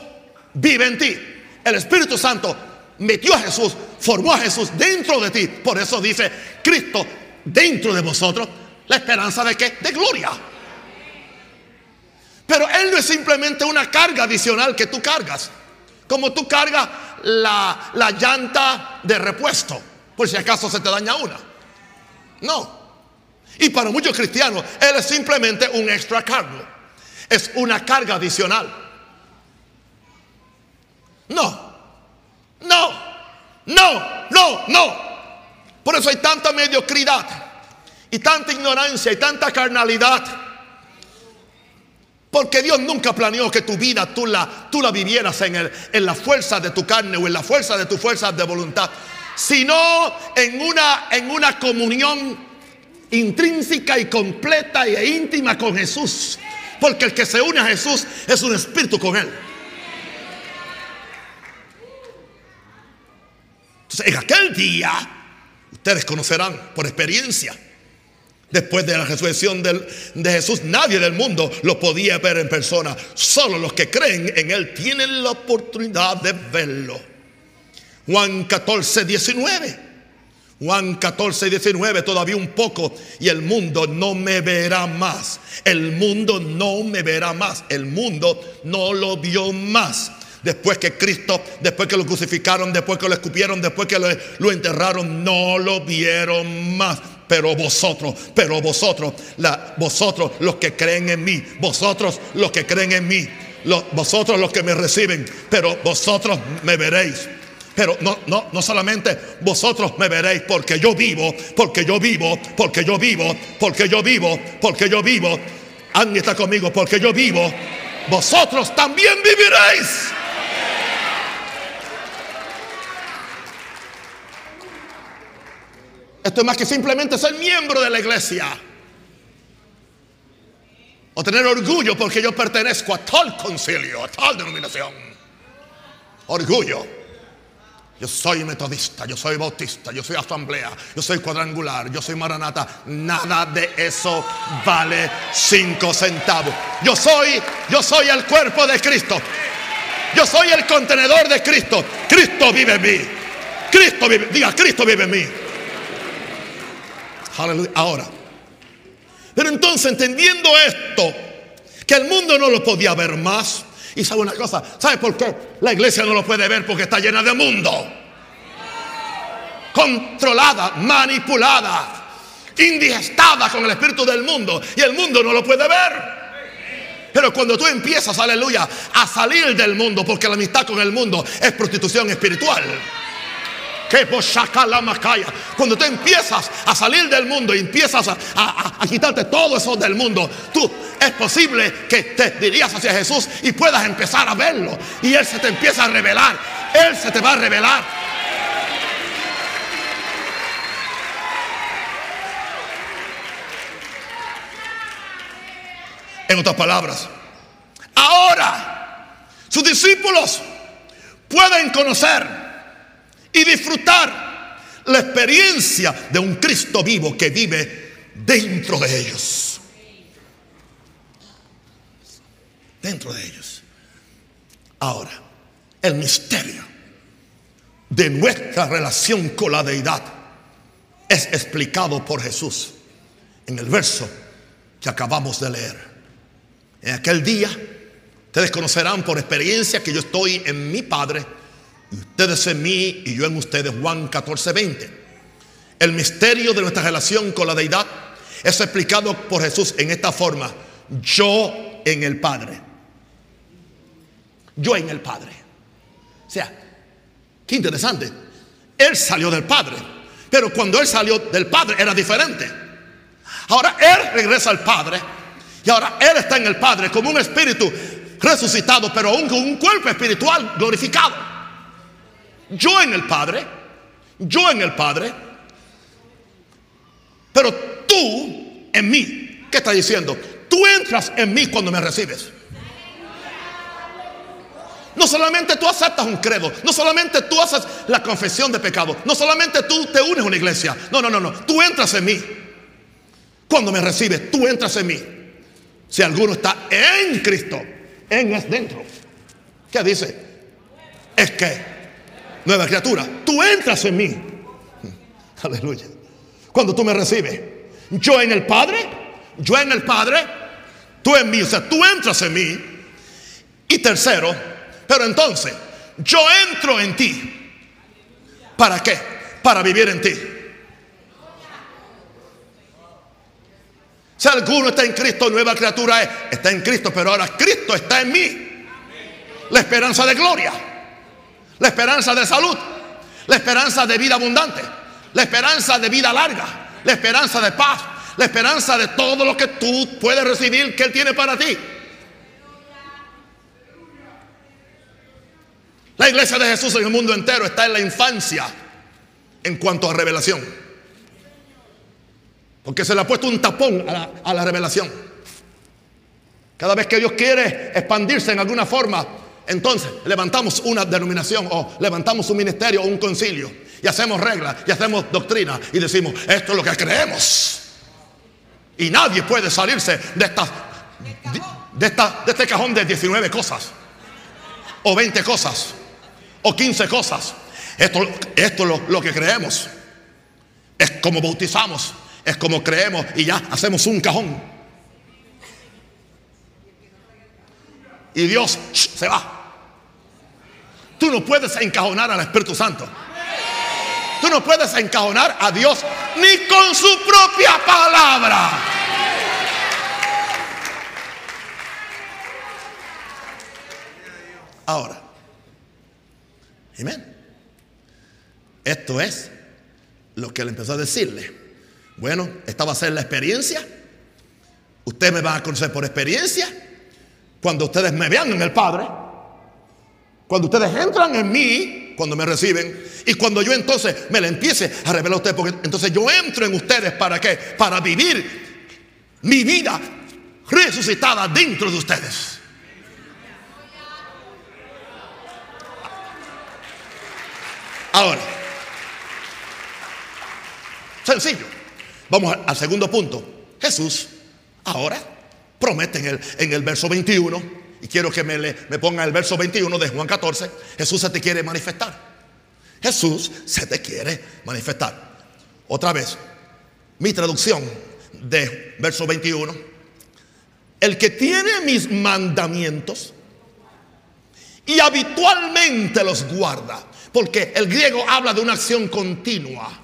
vive en ti. El Espíritu Santo metió a Jesús, formó a Jesús dentro de ti. Por eso dice Cristo dentro de vosotros. La esperanza de qué? De gloria. Pero Él no es simplemente una carga adicional que tú cargas. Como tú cargas la, la llanta de repuesto, por si acaso se te daña una. No. Y para muchos cristianos, Él es simplemente un extra cargo. Es una carga adicional. No. No. No. No. No. Por eso hay tanta mediocridad y tanta ignorancia y tanta carnalidad porque Dios nunca planeó que tu vida tú la, tú la vivieras en, el, en la fuerza de tu carne o en la fuerza de tu fuerza de voluntad, sino en una, en una comunión intrínseca y completa e íntima con Jesús. Porque el que se une a Jesús es un espíritu con Él. Entonces, en aquel día, ustedes conocerán por experiencia Después de la resurrección de Jesús, nadie del mundo lo podía ver en persona. Solo los que creen en Él tienen la oportunidad de verlo. Juan 14, 19. Juan 14, 19, todavía un poco y el mundo no me verá más. El mundo no me verá más. El mundo no lo vio más. Después que Cristo, después que lo crucificaron, después que lo escupieron, después que lo, enterraron, no lo vieron más pero vosotros, pero vosotros, vosotros los que creen en mí, vosotros los que creen en mí, vosotros los que me reciben, pero vosotros me veréis. Pero no, no, no solamente vosotros me veréis porque yo vivo, porque yo vivo, porque yo vivo, porque yo vivo, porque yo vivo. Andy está conmigo, porque yo vivo. Vosotros también viviréis. Esto es más que simplemente ser miembro de la iglesia. O tener orgullo porque yo pertenezco a tal concilio, a tal denominación. Orgullo. Yo soy metodista, yo soy bautista, yo soy asamblea, yo soy cuadrangular, yo soy maranata. Nada de eso vale cinco centavos. Yo soy, yo soy el cuerpo de Cristo. Yo soy el contenedor de Cristo. Cristo vive en mí. Cristo vive, diga, Cristo vive en mí. Aleluya. Ahora. Pero entonces, entendiendo esto, que el mundo no lo podía ver más. Y sabe una cosa, ¿sabe por qué? La iglesia no lo puede ver porque está llena de mundo. Controlada, manipulada, indigestada con el espíritu del mundo. Y el mundo no lo puede ver. Pero cuando tú empiezas, aleluya, a salir del mundo, porque la amistad con el mundo es prostitución espiritual. Cuando tú empiezas a salir del mundo y empiezas a, quitarte todo eso del mundo, tú es posible que te dirías hacia Jesús y puedas empezar a verlo. Y Él se te empieza a revelar. Él se te va a revelar. En otras palabras, ahora sus discípulos pueden conocer y disfrutar la experiencia de un Cristo vivo que vive dentro de ellos. Dentro de ellos. Ahora, el misterio de nuestra relación con la deidad es explicado por Jesús en el verso que acabamos de leer. En aquel día, ustedes conocerán por experiencia que yo estoy en mi Padre ustedes en mí y yo en ustedes. Juan 14, 20. El misterio de nuestra relación con la deidad es explicado por Jesús en esta forma. Yo en el Padre. Yo en el Padre. O sea, qué interesante. Él salió del Padre. Pero cuando Él salió del Padre era diferente. Ahora Él regresa al Padre. Y ahora Él está en el Padre como un espíritu resucitado, pero aún con un cuerpo espiritual glorificado. Yo en el Padre, yo en el Padre, pero tú en mí. ¿Qué está diciendo? Tú entras en mí cuando me recibes. No solamente tú aceptas un credo, no solamente tú haces la confesión de pecado, no solamente tú te unes a una iglesia, no, no, no, no, tú entras en mí. Cuando me recibes, tú entras en mí. Si alguno está en Cristo, en es dentro. ¿Qué dice? Es que, nueva criatura, tú entras en mí. Aleluya. Cuando tú me recibes, yo en el Padre, yo en el Padre, tú en mí, o sea, tú entras en mí. Y tercero, pero entonces, yo entro en ti. ¿Para qué? Para vivir en ti. Si alguno está en Cristo, nueva criatura es. Está en Cristo, pero ahora Cristo está en mí. La esperanza de gloria. La esperanza de salud. La esperanza de vida abundante. La esperanza de vida larga. La esperanza de paz. La esperanza de todo lo que tú puedes recibir que Él tiene para ti. La iglesia de Jesús en el mundo entero está en la infancia en cuanto a revelación. Porque se le ha puesto un tapón a la, revelación. Cada vez que Dios quiere expandirse en alguna forma, entonces levantamos una denominación o levantamos un ministerio o un concilio y hacemos reglas y hacemos doctrina y decimos, esto es lo que creemos. Y nadie puede salirse de, esta, de, de este cajón de 19 cosas o 20 cosas o 15 cosas. Esto, esto es lo, lo que creemos. Es como bautizamos, es como creemos y ya hacemos un cajón. Y Dios se va. Tú no puedes encajonar al Espíritu Santo. Tú no puedes encajonar a Dios ni con su propia palabra. Ahora, Amén. Esto es lo que él empezó a decirle. Bueno, esta va a ser la experiencia. Ustedes me van a conocer por experiencia. Cuando ustedes me vean en el Padre. Cuando ustedes entran en mí, cuando me reciben. Y cuando yo entonces me le empiece a revelar a ustedes. Porque entonces yo entro en ustedes para qué? Para vivir mi vida resucitada dentro de ustedes. Ahora, sencillo. Vamos al segundo punto. Jesús ahora promete en el, en el verso 21, y quiero que me, me ponga el verso 21 de Juan 14, Jesús se te quiere manifestar. Jesús se te quiere manifestar. Otra vez, mi traducción de verso 21, el que tiene mis mandamientos y habitualmente los guarda. Porque el griego habla de una acción continua.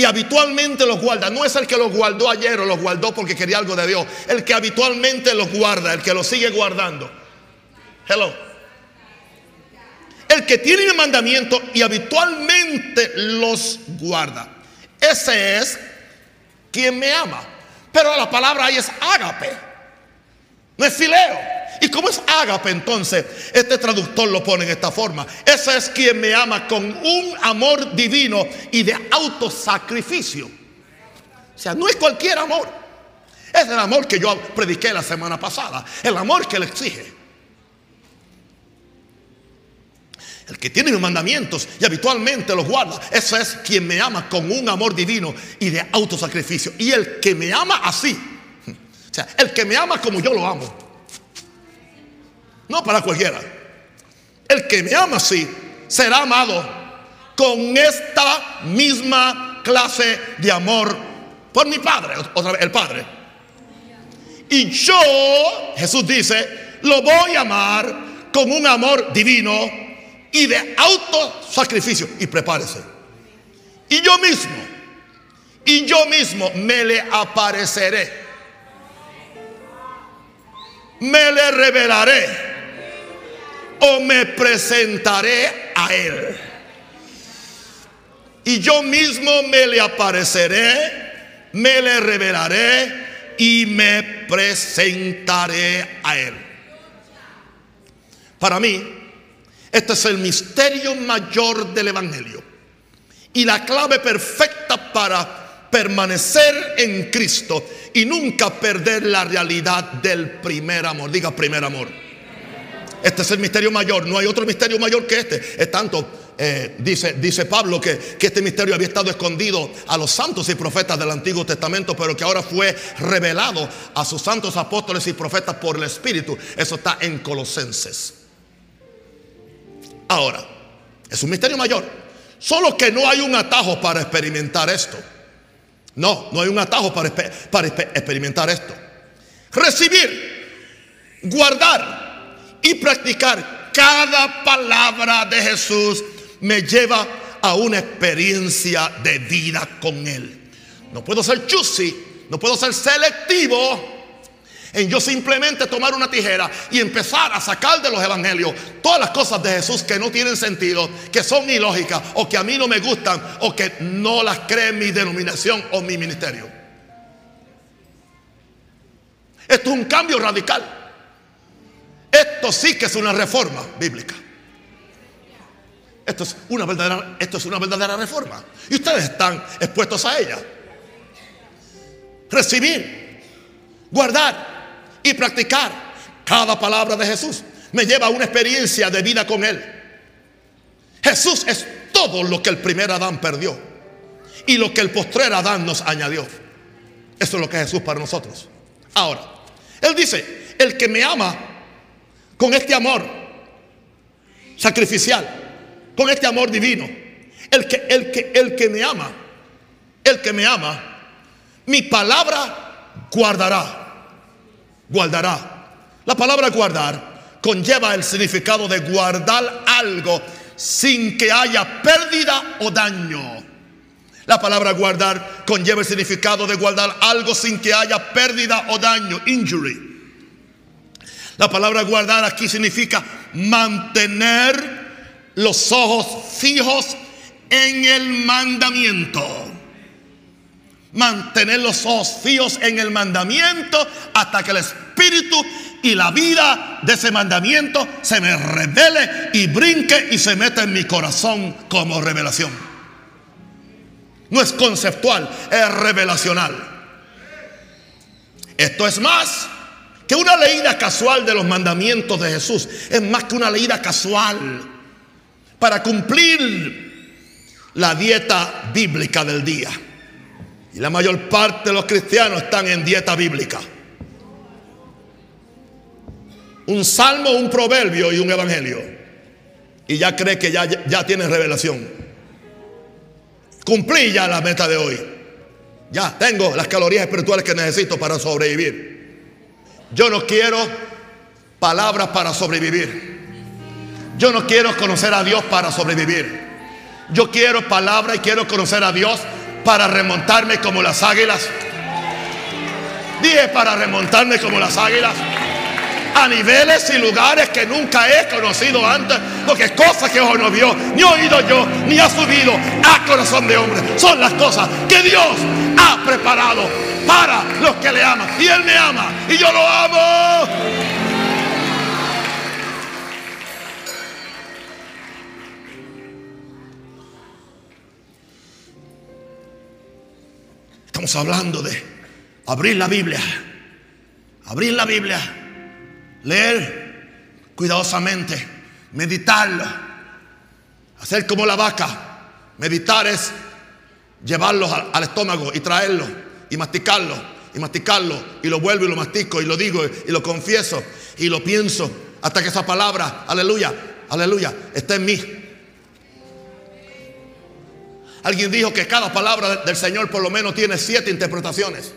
Y habitualmente los guarda. No es el que los guardó ayer o los guardó porque quería algo de Dios. El que habitualmente los guarda, el que los sigue guardando. Hello. El que tiene el mandamiento y habitualmente los guarda. Ese es quien me ama. Pero la palabra ahí es ágape. No es fileo. ¿Y cómo es ágape entonces? Este traductor lo pone en esta forma. Ese es quien me ama con un amor divino y de autosacrificio. O sea, no es cualquier amor. Es el amor que yo prediqué la semana pasada. El amor que le exige. El que tiene mis mandamientos y habitualmente los guarda. Ese es quien me ama con un amor divino y de autosacrificio. Y el que me ama así. (laughs) O sea, el que me ama como yo lo amo. No para cualquiera. El que me ama así será amado con esta misma clase de amor por mi Padre, otra vez, el Padre. Y yo, Jesús dice, lo voy a amar con un amor divino y de autosacrificio. Y prepárese. Y yo mismo, y yo mismo me le apareceré. Me le revelaré o me presentaré a Él. Y yo mismo me le apareceré, me le revelaré y me presentaré a Él. Para mí, este es el misterio mayor del Evangelio y la clave perfecta para permanecer en Cristo y nunca perder la realidad del primer amor. Diga primer amor. Este es el misterio mayor. No hay otro misterio mayor que este. Es tanto, eh, dice, dice Pablo, que, que este misterio había estado escondido a los santos y profetas del Antiguo Testamento, pero que ahora fue revelado a sus santos apóstoles y profetas por el Espíritu. Eso está en Colosenses. Ahora, es un misterio mayor. Solo que no hay un atajo para experimentar esto. No, no hay un atajo para, para experimentar esto. Recibir, guardar y practicar cada palabra de Jesús me lleva a una experiencia de vida con Él. No puedo ser choosy, no puedo ser selectivo en yo simplemente tomar una tijera y empezar a sacar de los evangelios todas las cosas de Jesús que no tienen sentido, que son ilógicas o que a mí no me gustan o que no las cree mi denominación o mi ministerio. Esto es un cambio radical. Sí que es una reforma bíblica. Esto es una verdadera, esto es una verdadera reforma. Y ustedes están expuestos a ella. Recibir, guardar y practicar cada palabra de Jesús. Me lleva a una experiencia de vida con Él. Jesús es todo lo que el primer Adán perdió y lo que el postrer Adán nos añadió. Eso es lo que es Jesús para nosotros. Ahora, Él dice, el que me ama con este amor sacrificial, con este amor divino, el que, el que, el que me ama, el que me ama, mi palabra guardará guardará. La palabra guardar conlleva el significado de guardar algo sin que haya pérdida o daño. La palabra guardar conlleva el significado de guardar algo sin que haya pérdida o daño, injury. La palabra guardar aquí significa mantener los ojos fijos en el mandamiento mantener los ojos fijos en el mandamiento hasta que el espíritu y la vida de ese mandamiento se me revele y brinque y se meta en mi corazón como revelación. No es conceptual, es revelacional. Esto es más que una leída casual de los mandamientos de Jesús. Es más que una leída casual para cumplir la dieta bíblica del día. Y la mayor parte de los cristianos están en dieta bíblica. Un salmo, un proverbio y un evangelio. Y ya cree que ya, ya tiene revelación. Cumplí ya la meta de hoy. Ya tengo las calorías espirituales que necesito para sobrevivir. Yo no quiero palabras para sobrevivir. Yo no quiero conocer a Dios para sobrevivir. Yo quiero palabra y quiero conocer a Dios para remontarme como las águilas. Dije para remontarme como las águilas. A niveles y lugares que nunca he conocido antes. Porque cosas que ojo no vio, ni oído yo, ni ha subido a corazón de hombre. Son las cosas que Dios ha preparado para los que le aman. Y Él me ama. Y yo lo amo. Estamos hablando de abrir la Biblia, abrir la Biblia, leer cuidadosamente, meditarlo, hacer como la vaca. Meditar es llevarlo al, estómago y traerlo y masticarlo y masticarlo y lo vuelvo y lo mastico y lo digo y lo confieso y lo pienso hasta que esa palabra, aleluya, aleluya, esté en mí. Alguien dijo que cada palabra del Señor por lo menos tiene siete interpretaciones.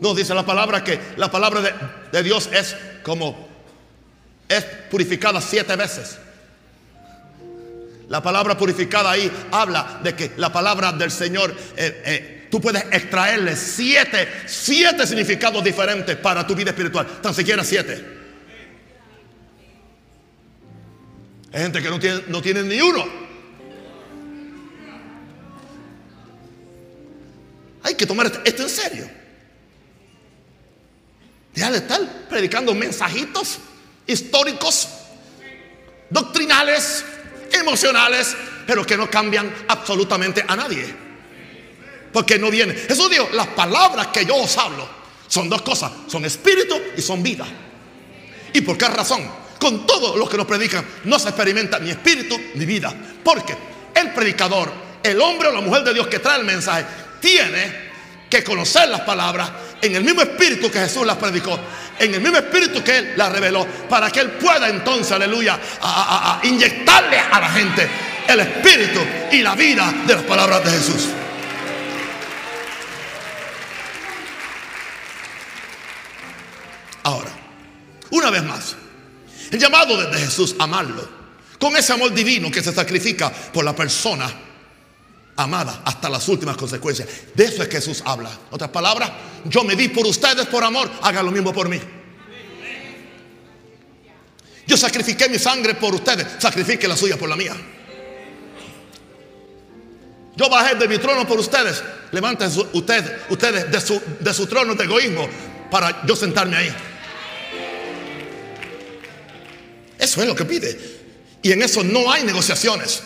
No, dice la palabra que la palabra de, Dios es como, es purificada siete veces. La palabra purificada ahí habla de que la palabra del Señor, eh, eh, tú puedes extraerle siete, siete significados diferentes para tu vida espiritual, tan siquiera siete. Hay gente que no tiene, no tiene ni uno. Hay que tomar esto en serio. Deja de estar predicando mensajitos históricos, doctrinales, emocionales, pero que no cambian absolutamente a nadie. Porque no viene. Jesús dijo, las palabras que yo os hablo Son dos cosas, son espíritu y son vida. ¿Y por qué razón? Con todo lo que nos predican no se experimenta ni espíritu ni vida. Porque el predicador, el hombre o la mujer de Dios que trae el mensaje, tiene que conocer las palabras en el mismo espíritu que Jesús las predicó, en el mismo espíritu que Él las reveló, para que Él pueda entonces, aleluya, a, inyectarle a la gente el espíritu y la vida de las palabras de Jesús. Ahora, una vez más, el llamado de Jesús, amarlo, con ese amor divino que se sacrifica por la persona amada hasta las últimas consecuencias. De eso es que Jesús habla. Otras palabras, yo me di por ustedes por amor, hagan lo mismo por mí. Yo sacrifiqué mi sangre por ustedes, sacrifique la suya por la mía. Yo bajé de mi trono por ustedes, levanten ustedes, ustedes de su, de su trono de egoísmo para yo sentarme ahí. Eso es lo que pide. Y en eso no hay negociaciones.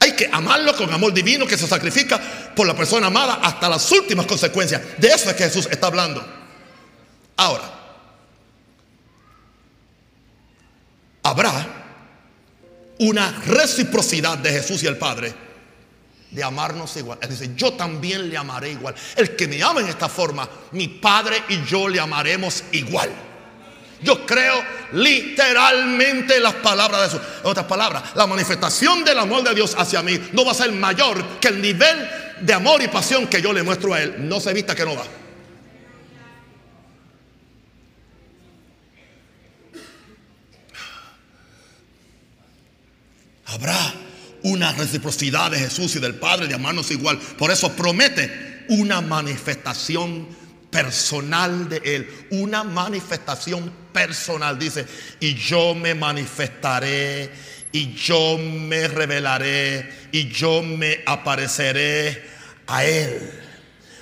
Hay que amarlo con amor divino que se sacrifica por la persona amada hasta las últimas consecuencias. De eso es que Jesús está hablando. Ahora, habrá una reciprocidad de Jesús y el Padre de amarnos igual. Es decir, yo también le amaré igual. El que me ama en esta forma, mi Padre y yo le amaremos igual. Yo creo literalmente las palabras de Jesús. En otras palabras, la manifestación del amor de Dios hacia mí no va a ser mayor que el nivel de amor y pasión que yo le muestro a Él. No se vista que no va. Habrá una reciprocidad de Jesús y del Padre de amarnos igual. Por eso promete una manifestación personal de Él, una manifestación personal. Dice, y yo me manifestaré, y yo me revelaré, y yo me apareceré a Él.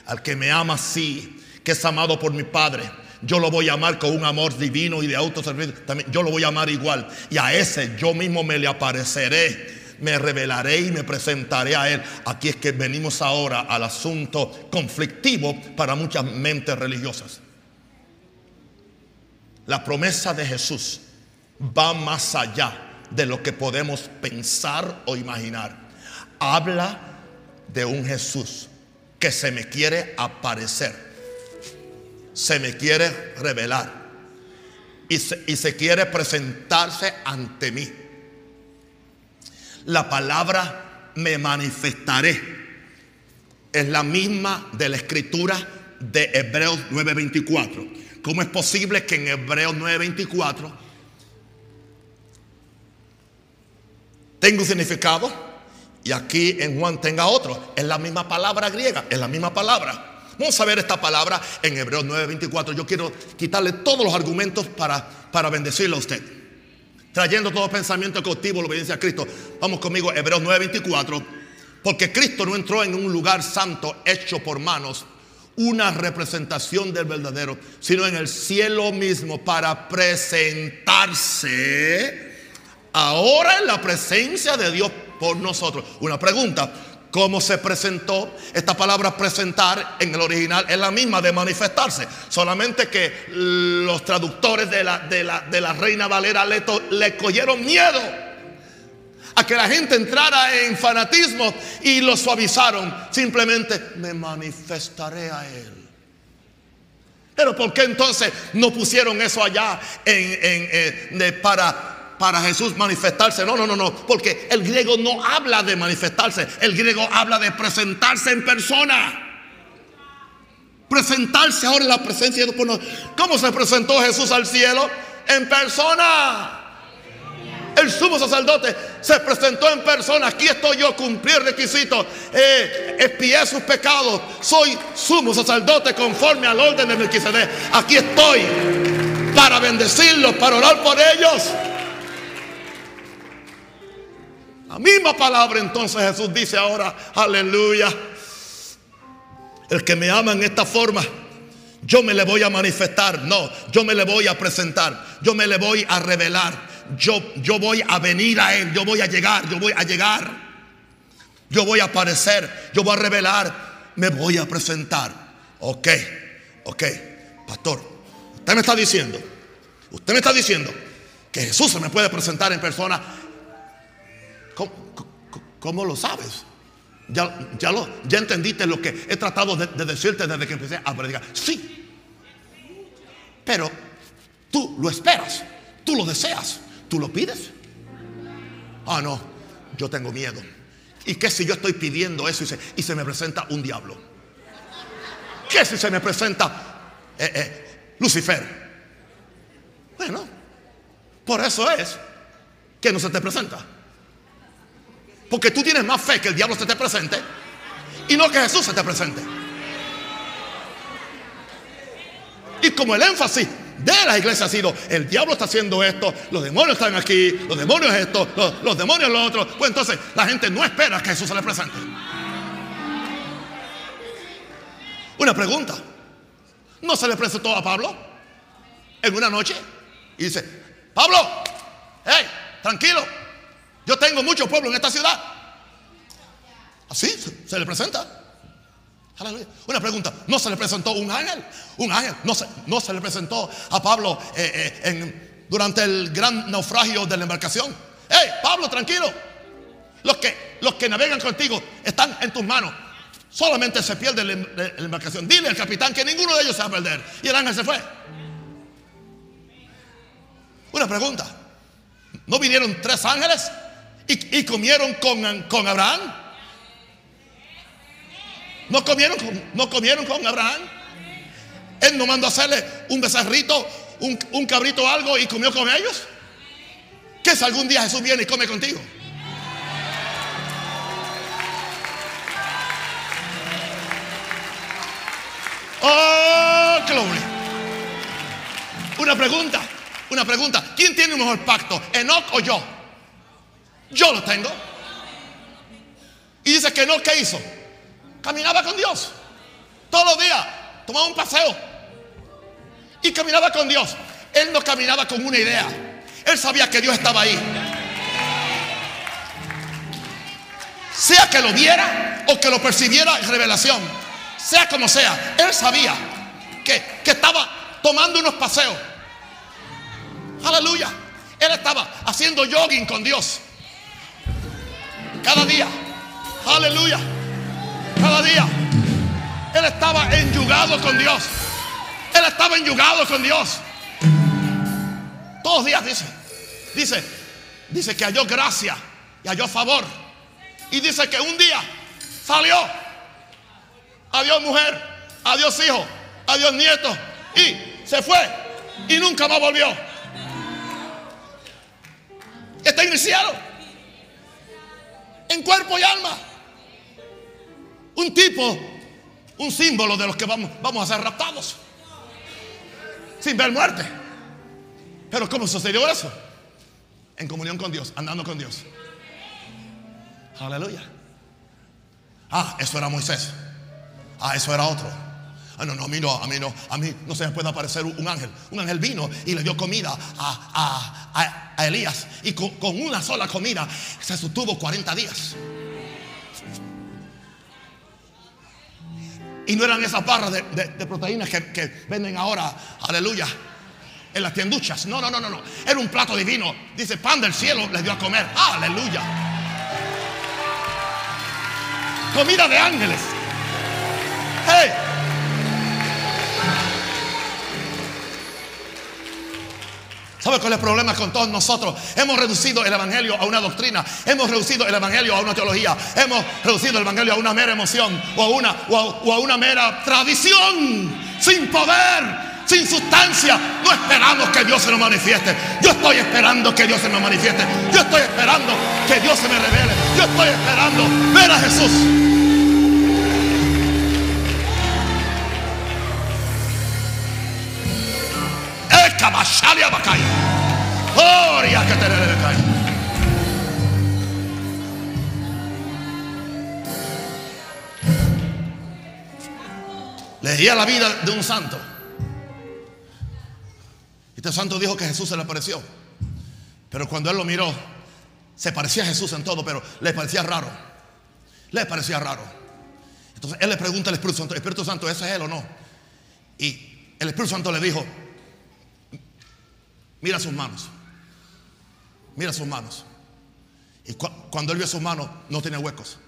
Al que me ama así, que es amado por mi Padre. Yo lo voy a amar con un amor divino y de autoservicio. También yo lo voy a amar igual. Y a ese yo mismo me le apareceré me revelaré y me presentaré a Él. Aquí es que venimos ahora al asunto conflictivo para muchas mentes religiosas. La promesa de Jesús va más allá de lo que podemos pensar o imaginar. Habla de un Jesús que se me quiere aparecer, se me quiere revelar y se, y se quiere presentarse ante mí la palabra me manifestaré es la misma de la escritura de Hebreos 9:24. ¿Cómo es posible que en Hebreos 9:24 tenga un significado y aquí en Juan tenga otro? Es la misma palabra griega, es la misma palabra. Vamos a ver esta palabra en Hebreos 9:24. Yo quiero quitarle todos los argumentos para, para bendecirle a usted trayendo todo pensamiento cautivo la obediencia a Cristo. Vamos conmigo, Hebreos 9:24. Porque Cristo no entró en un lugar santo hecho por manos, una representación del verdadero, sino en el cielo mismo para presentarse ahora en la presencia de Dios por nosotros. Una pregunta, cómo se presentó. Esta palabra presentar en el original es la misma de manifestarse. Solamente que los traductores de la, de la, Reina Valera le, le cogieron miedo a que la gente entrara en fanatismo y lo suavizaron. Simplemente me manifestaré a Él. Pero ¿por qué entonces no pusieron eso allá en, en, para para Jesús manifestarse. No, no, no, no. Porque el griego no habla de manifestarse. El griego habla de presentarse en persona. Presentarse ahora en la presencia de Dios. ¿Cómo se presentó Jesús al cielo? En persona. El sumo sacerdote se presentó en persona. Aquí estoy yo, cumplir requisitos. Eh, espié sus pecados. Soy sumo sacerdote conforme al orden de Melquisedec. Aquí estoy para bendecirlos, para orar por ellos. La misma palabra entonces Jesús dice ahora, aleluya. El que me ama en esta forma, yo me le voy a manifestar. No, yo me le voy a presentar. Yo me le voy a revelar. Yo, yo voy a venir a Él. Yo voy a llegar. Yo voy a llegar. Yo voy a aparecer. Yo voy a revelar. Me voy a presentar. Ok, ok. Pastor, usted me está diciendo, usted me está diciendo que Jesús se me puede presentar en persona. ¿Cómo, lo sabes? Ya, ya, lo, ya entendiste lo que he tratado de, de decirte desde que empecé a predicar. Sí. Pero tú lo esperas, tú lo deseas, tú lo pides. Ah, no, yo tengo miedo. ¿Y qué si yo estoy pidiendo eso y se, y se me presenta un diablo? ¿Qué si se me presenta eh, eh, Lucifer? Bueno, por eso es que no se te presenta. Porque tú tienes más fe que el diablo se te presente y no que Jesús se te presente. Y como el énfasis de la iglesia ha sido, el diablo está haciendo esto, los demonios están aquí, los demonios esto, los, los demonios lo otro, pues entonces la gente no espera que Jesús se le presente. Una pregunta, ¿no se le presentó a Pablo en una noche? Y dice, Pablo, hey, tranquilo, yo tengo mucho pueblo en esta ciudad. Así se, le presenta. Una pregunta, ¿no se le presentó un ángel? Un ángel, no se, no se le presentó a Pablo eh, eh, durante el gran naufragio de la embarcación. Hey, Pablo, tranquilo. Los que, los que navegan contigo están en tus manos. Solamente se pierde la, la embarcación. Dile al capitán que ninguno de ellos se va a perder. Y el ángel se fue. Una pregunta. ¿No vinieron tres ángeles y, y comieron con, con, Abraham? ¿No comieron con, no comieron con Abraham? Él no mandó a hacerle un becerrito, un, un cabrito o algo y comió con ellos. ¿Qué si algún día Jesús viene y come contigo? Oh, gloria. Una pregunta, una pregunta. ¿Quién tiene un mejor pacto? ¿Enoch o yo? Yo lo tengo. Y dice que Enoch, ¿qué hizo? Caminaba con Dios. Todos los días. Tomaba un paseo. Y caminaba con Dios. Él no caminaba con una idea. Él sabía que Dios estaba ahí. Sea que lo viera o que lo percibiera en revelación sea como sea, él sabía que, que estaba tomando unos paseos. Aleluya. Él estaba haciendo jogging con Dios. Cada día. Aleluya. Cada día. Él estaba enyugado con Dios. Él estaba enyugado con Dios. Todos los días dice. Dice. Dice que halló gracia y halló favor. Y dice que un día salió adiós mujer, adiós hijo, adiós nieto. Y se fue y nunca más volvió. Está iniciado en cuerpo y alma. Un tipo, un símbolo de los que vamos, a ser raptados. Sin ver muerte. Pero ¿cómo sucedió eso? En comunión con Dios, andando con Dios. Aleluya. Ah, eso era Moisés. Ah, eso era otro. Ah, no, no, a mí no, a mí no, a mí no se me puede aparecer un ángel. Un ángel vino y le dio comida a, a, a Elías. Y con, una sola comida se sostuvo 40 días. Y no eran esas barras de, de, de proteínas que, que, venden ahora, aleluya, en las tienduchas. No, no, no, no, no. Era un plato divino. Dice, pan del cielo les dio a comer. Aleluya. Comida de ángeles. Hey. ¿Sabe cuál es el problema con todos nosotros? Hemos reducido el Evangelio a una doctrina. Hemos reducido el Evangelio a una teología. Hemos reducido el Evangelio a una mera emoción o a una, o a, una mera tradición. Sin poder, sin sustancia. No esperamos que Dios se nos manifieste. Yo estoy esperando que Dios se nos manifieste. Yo estoy esperando que Dios se me revele. Yo estoy esperando ver a Jesús. Leía la vida de un santo. Este santo dijo que Jesús se le apareció. Pero cuando él lo miró, se parecía a Jesús en todo, pero le parecía raro. Le parecía raro. Entonces él le pregunta al Espíritu Santo, Espíritu Santo, ¿ese es él o no? Y el Espíritu Santo le dijo, mira sus manos, mira sus manos. Y cuando él vio sus manos, no tenía huecos.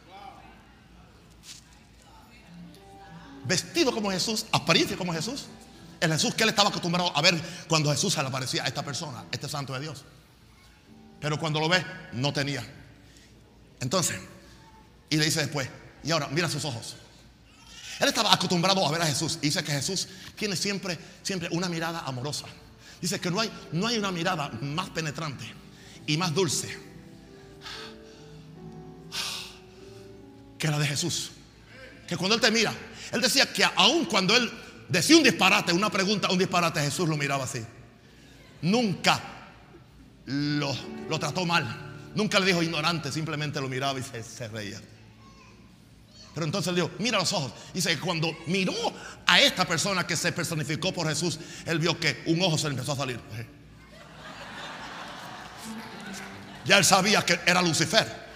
Vestido como Jesús, apariencia como Jesús. El Jesús que él estaba acostumbrado a ver cuando Jesús se le aparecía a esta persona, este santo de Dios. Pero cuando lo ve, no tenía. Entonces, y le dice después, y ahora mira sus ojos. Él estaba acostumbrado a ver a Jesús. Y dice que Jesús tiene siempre, siempre una mirada amorosa. Dice que no hay, no hay una mirada más penetrante y más dulce que la de Jesús. Que cuando Él te mira, Él decía que aun cuando Él decía un disparate, una pregunta, un disparate, Jesús lo miraba así. Nunca lo, lo trató mal. Nunca le dijo ignorante, simplemente lo miraba y se, reía. Pero entonces le dijo, mira los ojos. Dice que cuando miró a esta persona que se personificó por Jesús, él vio que un ojo se le empezó a salir. Ya él sabía que era Lucifer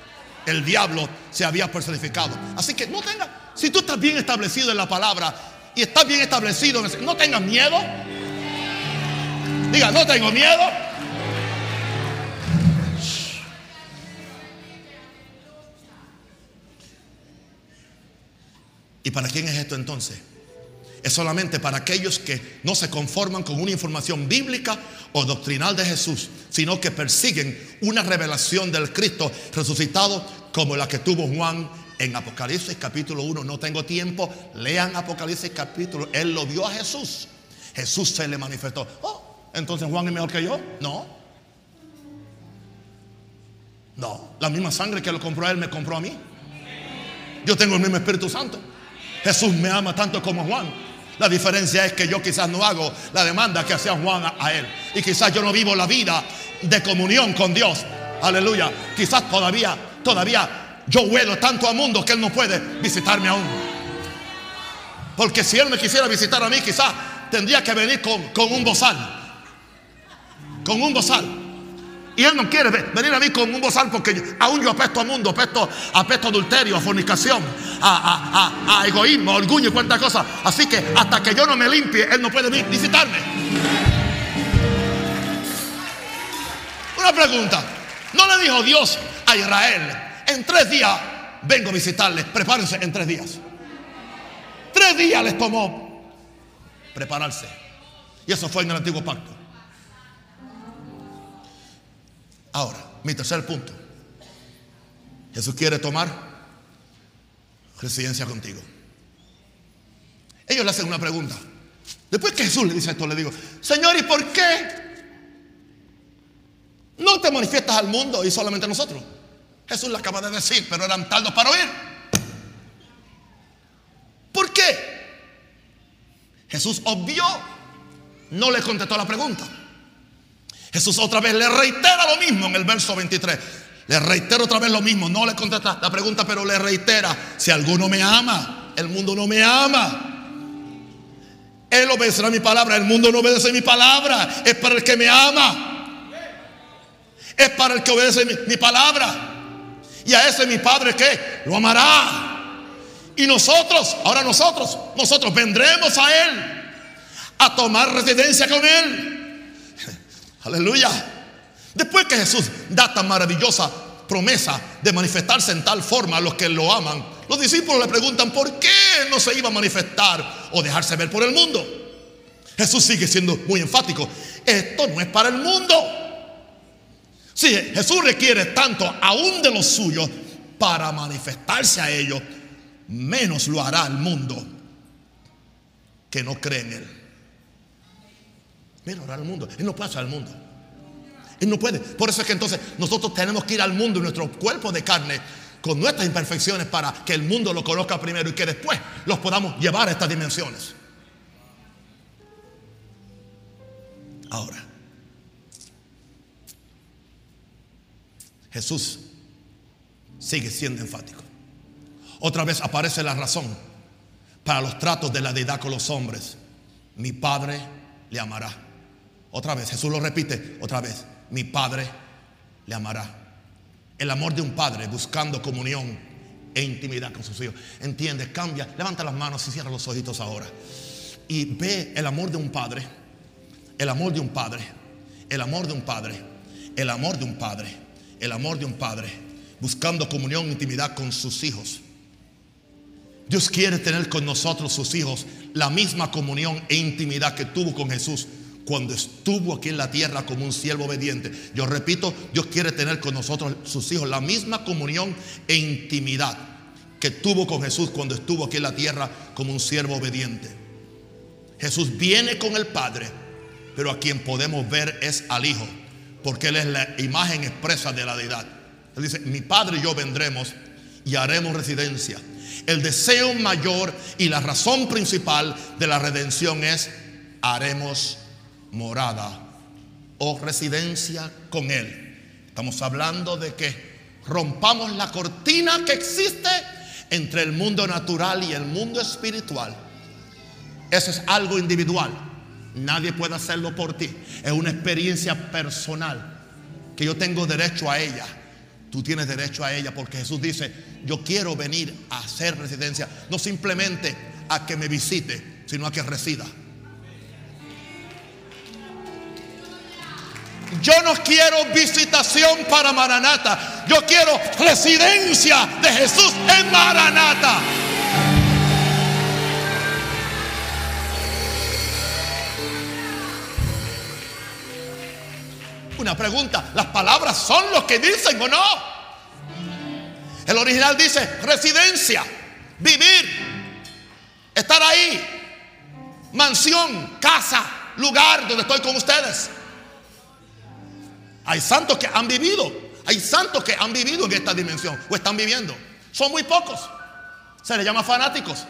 el diablo se había personificado. Así que no tenga, si tú estás bien establecido en la palabra y estás bien establecido, no tengas miedo. Diga, no tengo miedo. ¿Y para quién es esto entonces? es solamente para aquellos que no se conforman con una información bíblica o doctrinal de Jesús, sino que persiguen una revelación del Cristo resucitado como la que tuvo Juan en Apocalipsis capítulo 1. No tengo tiempo, lean Apocalipsis capítulo. Él lo vio a Jesús. Jesús se le manifestó. Oh, entonces Juan es mejor que yo. No. No, la misma sangre que lo compró a él me compró a mí. Yo tengo el mismo Espíritu Santo. Jesús me ama tanto como Juan. La diferencia es que yo quizás no hago la demanda que hacía Juan a, él. Y quizás yo no vivo la vida de comunión con Dios. Aleluya. Quizás todavía, todavía yo huelo tanto al mundo que Él no puede visitarme aún. Porque si Él me quisiera visitar a mí, quizás tendría que venir con, con un bozal. Con un bozal. Y Él no quiere venir a mí con un bozal porque aún yo apesto al mundo, apesto, apesto a adulterio, a fornicación, a, egoísmo, a orgullo y cuantas cosas. Así que hasta que yo no me limpie, Él no puede visitarme. Una pregunta. ¿No le dijo Dios a Israel, en tres días vengo a visitarles, prepárense en tres días? Tres días les tomó prepararse. Y eso fue en el antiguo pacto. Ahora, mi tercer punto. Jesús quiere tomar residencia contigo. Ellos le hacen una pregunta. Después que Jesús le dice esto, le digo, Señor, ¿y por qué no te manifiestas al mundo y solamente a nosotros? Jesús le acaba de decir, pero eran tardos para oír. ¿Por qué? Jesús obvió, no le contestó la pregunta. Jesús otra vez le reitera lo mismo en el verso 23. Le reitero otra vez lo mismo. No le contesta la pregunta, pero le reitera. Si alguno me ama, el mundo no me ama. Él obedecerá mi palabra. El mundo no obedece mi palabra. Es para el que me ama. Es para el que obedece mi, palabra. Y a ese mi Padre que lo amará. Y nosotros, ahora nosotros, nosotros vendremos a Él a tomar residencia con Él. Aleluya. Después que Jesús da tan maravillosa promesa de manifestarse en tal forma a los que lo aman, los discípulos le preguntan por qué no se iba a manifestar o dejarse ver por el mundo. Jesús sigue siendo muy enfático. Esto no es para el mundo. Si Jesús requiere tanto aún de los suyos para manifestarse a ellos, menos lo hará el mundo que no cree en Él. Mira, orar al mundo. Él no pasa al mundo. Él no puede. Por eso es que entonces nosotros tenemos que ir al mundo en nuestro cuerpo de carne con nuestras imperfecciones para que el mundo lo conozca primero y que después los podamos llevar a estas dimensiones. Ahora, Jesús sigue siendo enfático. Otra vez aparece la razón para los tratos de la deidad con los hombres. Mi Padre le amará. Otra vez, Jesús lo repite, otra vez, mi Padre le amará. El amor de un padre buscando comunión e intimidad con sus hijos. Entiende, cambia, levanta las manos y cierra los ojitos ahora. y ve el amor de un padre, el amor de un padre, el amor de un padre, el amor de un padre, el amor de un padre, buscando comunión e intimidad con sus hijos. Dios quiere tener con nosotros, sus hijos, la misma comunión e intimidad que tuvo con Jesús cuando estuvo aquí en la tierra como un siervo obediente. Yo repito, Dios quiere tener con nosotros, sus hijos, la misma comunión e intimidad que tuvo con Jesús cuando estuvo aquí en la tierra como un siervo obediente. Jesús viene con el Padre, pero a quien podemos ver es al Hijo, porque Él es la imagen expresa de la deidad. Él dice, mi Padre y yo vendremos y haremos residencia. El deseo mayor y la razón principal de la redención es haremos morada o residencia con Él. Estamos hablando de que rompamos la cortina que existe entre el mundo natural y el mundo espiritual. Eso es algo individual. Nadie puede hacerlo por ti. Es una experiencia personal que yo tengo derecho a ella. Tú tienes derecho a ella porque Jesús dice, yo quiero venir a hacer residencia, no simplemente a que me visite, sino a que resida. Yo no quiero visitación para Maranata. Yo quiero residencia de Jesús en Maranata. Una pregunta, ¿las palabras son lo que dicen o no? El original dice residencia, vivir, estar ahí, mansión, casa, lugar donde estoy con ustedes. Hay santos que han vivido, hay santos que han vivido en esta dimensión o están viviendo. Son muy pocos. Se les llama fanáticos.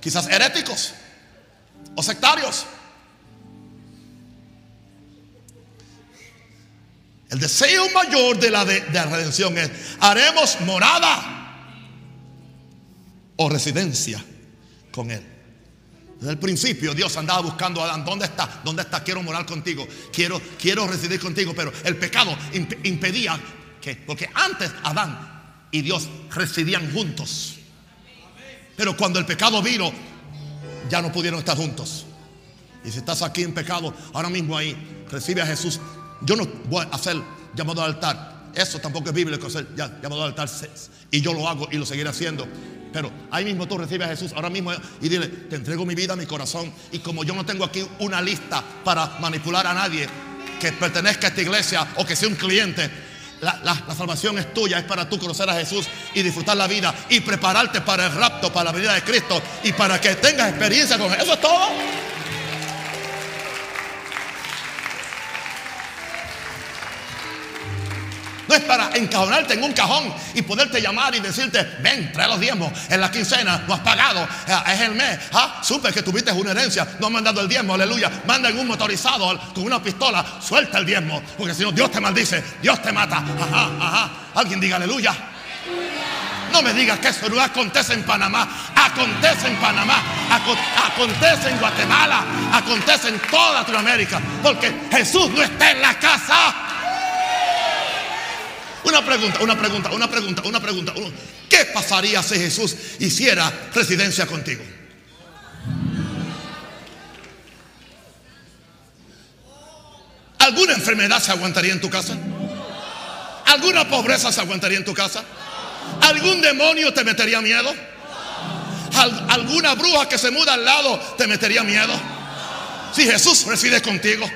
Quizás heréticos o sectarios. El deseo mayor de la, de, de la redención es, haremos morada o residencia con Él. Desde el principio Dios andaba buscando a Adán, ¿dónde está? ¿Dónde está? Quiero morar contigo, quiero, quiero residir contigo, pero el pecado impedía que, porque antes Adán y Dios residían juntos. Pero cuando el pecado vino, ya no pudieron estar juntos. Y si estás aquí en pecado, ahora mismo ahí, recibe a Jesús. Yo no voy a hacer llamado al altar. Eso tampoco es bíblico hacer llamado al altar. Y yo lo hago y lo seguiré haciendo. Pero ahí mismo tú recibes a Jesús ahora mismo y dile, te entrego mi vida, mi corazón. Y como yo no tengo aquí una lista para manipular a nadie que pertenezca a esta iglesia o que sea un cliente, la, la, salvación es tuya, es para tú conocer a Jesús y disfrutar la vida y prepararte para el rapto, para la venida de Cristo y para que tengas experiencia con Él. Eso es todo. Para encajonarte en un cajón y poderte llamar y decirte, ven, trae los diezmos. En la quincena no has pagado, es el mes. ¿ah? Supe que tuviste una herencia, no han mandado el diezmo, aleluya. Manda en un motorizado con una pistola, suelta el diezmo. Porque si no, Dios te maldice, Dios te mata. Ajá, ajá. Alguien diga aleluya. No me digas que eso no acontece en Panamá, acontece en Panamá, acontece en Guatemala, acontece en toda Latinoamérica, porque Jesús no está en la casa. Una pregunta, una pregunta, una pregunta, una pregunta. ¿Qué pasaría si Jesús hiciera residencia contigo? ¿Alguna enfermedad se aguantaría en tu casa? ¿Alguna pobreza se aguantaría en tu casa? ¿Algún demonio te metería miedo? ¿Alguna bruja que se muda al lado te metería miedo? Si Jesús reside contigo,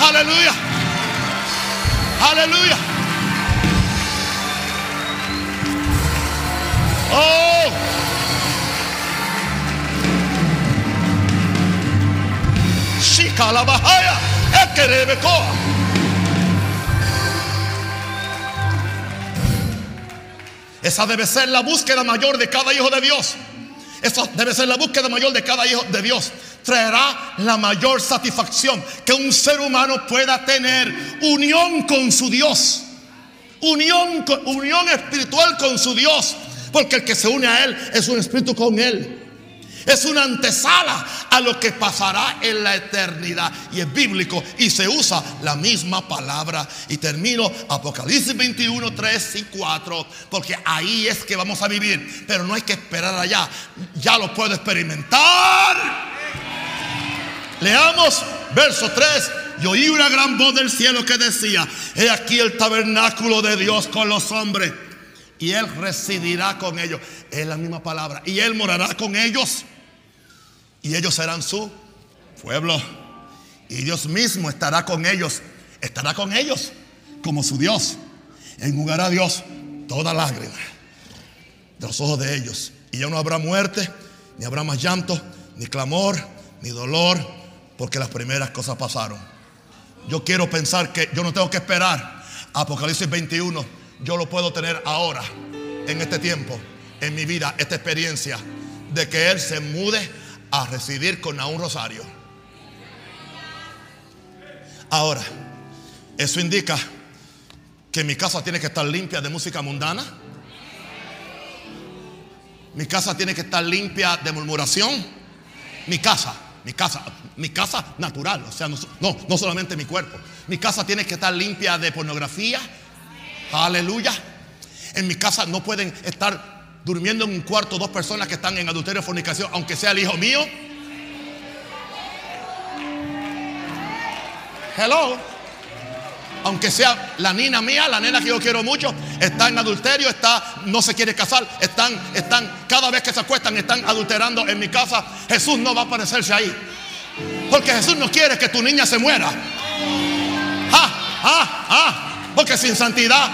Aleluya. Aleluya. Oh. Shika la bahaya. Esa debe ser la búsqueda mayor de cada hijo de Dios. Esa debe ser la búsqueda mayor de cada hijo de Dios traerá la mayor satisfacción que un ser humano pueda tener unión con su Dios. Unión, unión espiritual con su Dios. Porque el que se une a Él es un espíritu con Él. Es una antesala a lo que pasará en la eternidad. Y es bíblico y se usa la misma palabra. Y termino Apocalipsis 21, 3 y 4. Porque ahí es que vamos a vivir. Pero no hay que esperar allá. Ya lo puedo experimentar. Leamos verso 3. Y oí una gran voz del cielo que decía, he aquí el tabernáculo de Dios con los hombres. Y Él residirá con ellos. Es la misma palabra. Y Él morará con ellos y ellos serán su pueblo. Y Dios mismo estará con ellos, estará con ellos como su Dios. Enjugará a Dios toda lágrima de los ojos de ellos. Y ya no habrá muerte, ni habrá más llanto, ni clamor, ni dolor, porque las primeras cosas pasaron. Yo quiero pensar que yo no tengo que esperar. Apocalipsis 21, yo lo puedo tener ahora, en este tiempo, en mi vida, esta experiencia de que Él se mude a residir con un Rosario. Ahora, eso indica que mi casa tiene que estar limpia de música mundana. Mi casa tiene que estar limpia de murmuración. Mi casa, mi casa, mi casa natural, o sea, no, no, no solamente mi cuerpo. Mi casa tiene que estar limpia de pornografía. Aleluya. En mi casa no pueden estar durmiendo en un cuarto dos personas que están en adulterio fornicación, aunque sea el hijo mío? Hello. Aunque sea la nina mía, la nena que yo quiero mucho, está en adulterio, está, no se quiere casar, están, están, cada vez que se acuestan, están adulterando en mi casa. Jesús no va a aparecerse ahí. Porque Jesús no quiere que tu niña se muera. Ah, ah, ah. Porque sin santidad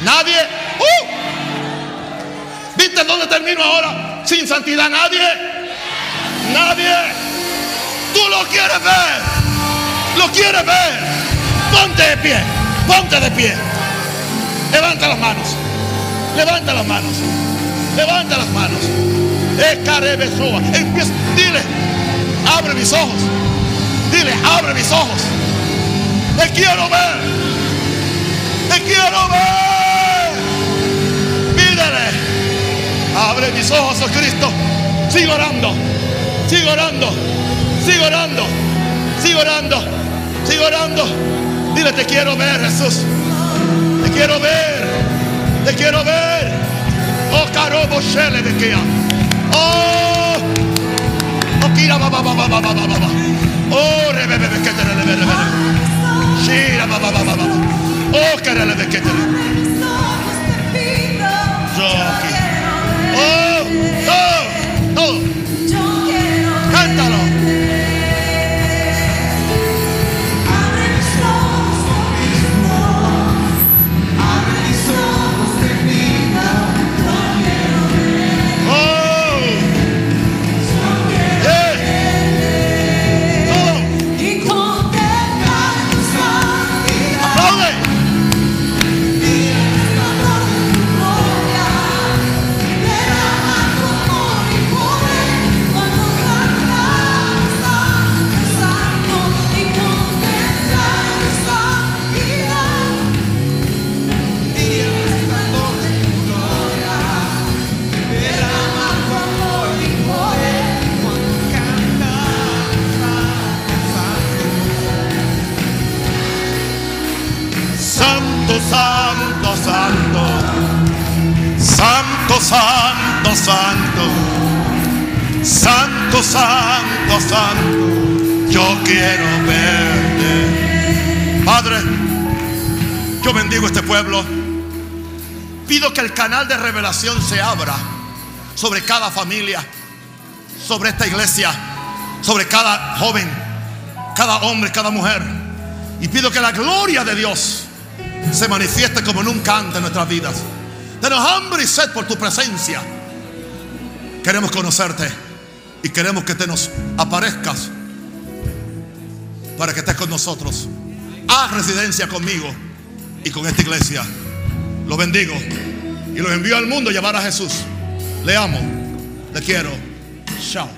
nadie. Uh, ¿Viste dónde termino ahora? Sin santidad nadie. Nadie. Tú lo quieres ver. Lo quieres ver. Ponte de pie. Ponte de pie. Levanta las manos. Levanta las manos. Levanta las manos. Empieza. Dile. Abre mis ojos. Dile, abre mis ojos. Te quiero ver. Te quiero ver. Abre mis ojos, oh Cristo. Sigo orando. Sigo orando. Sigo orando. Sigo orando. Sigo orando. Dile, te quiero ver, Jesús. Te quiero ver. Te quiero ver. Oh, carobo shele de que Oh. Oh, kira ba ba ba ba ba ba ba ba. Oh, rebe be que te le le le. Shira ba ba ba ba ba. Oh, cara le que te aquí. Santo, santo, santo, santo, yo quiero verte. Padre, yo bendigo este pueblo. Pido que el canal de revelación se abra sobre cada familia, sobre esta iglesia, sobre cada joven, cada hombre, cada mujer. Y pido que la gloria de Dios se manifieste como nunca antes en nuestras vidas. Tenemos hambre y sed por tu presencia. Queremos conocerte y queremos que te nos aparezcas para que estés con nosotros. Haz residencia conmigo y con esta iglesia. Lo bendigo y lo envío al mundo a llevar a Jesús. Le amo, le quiero. Chao.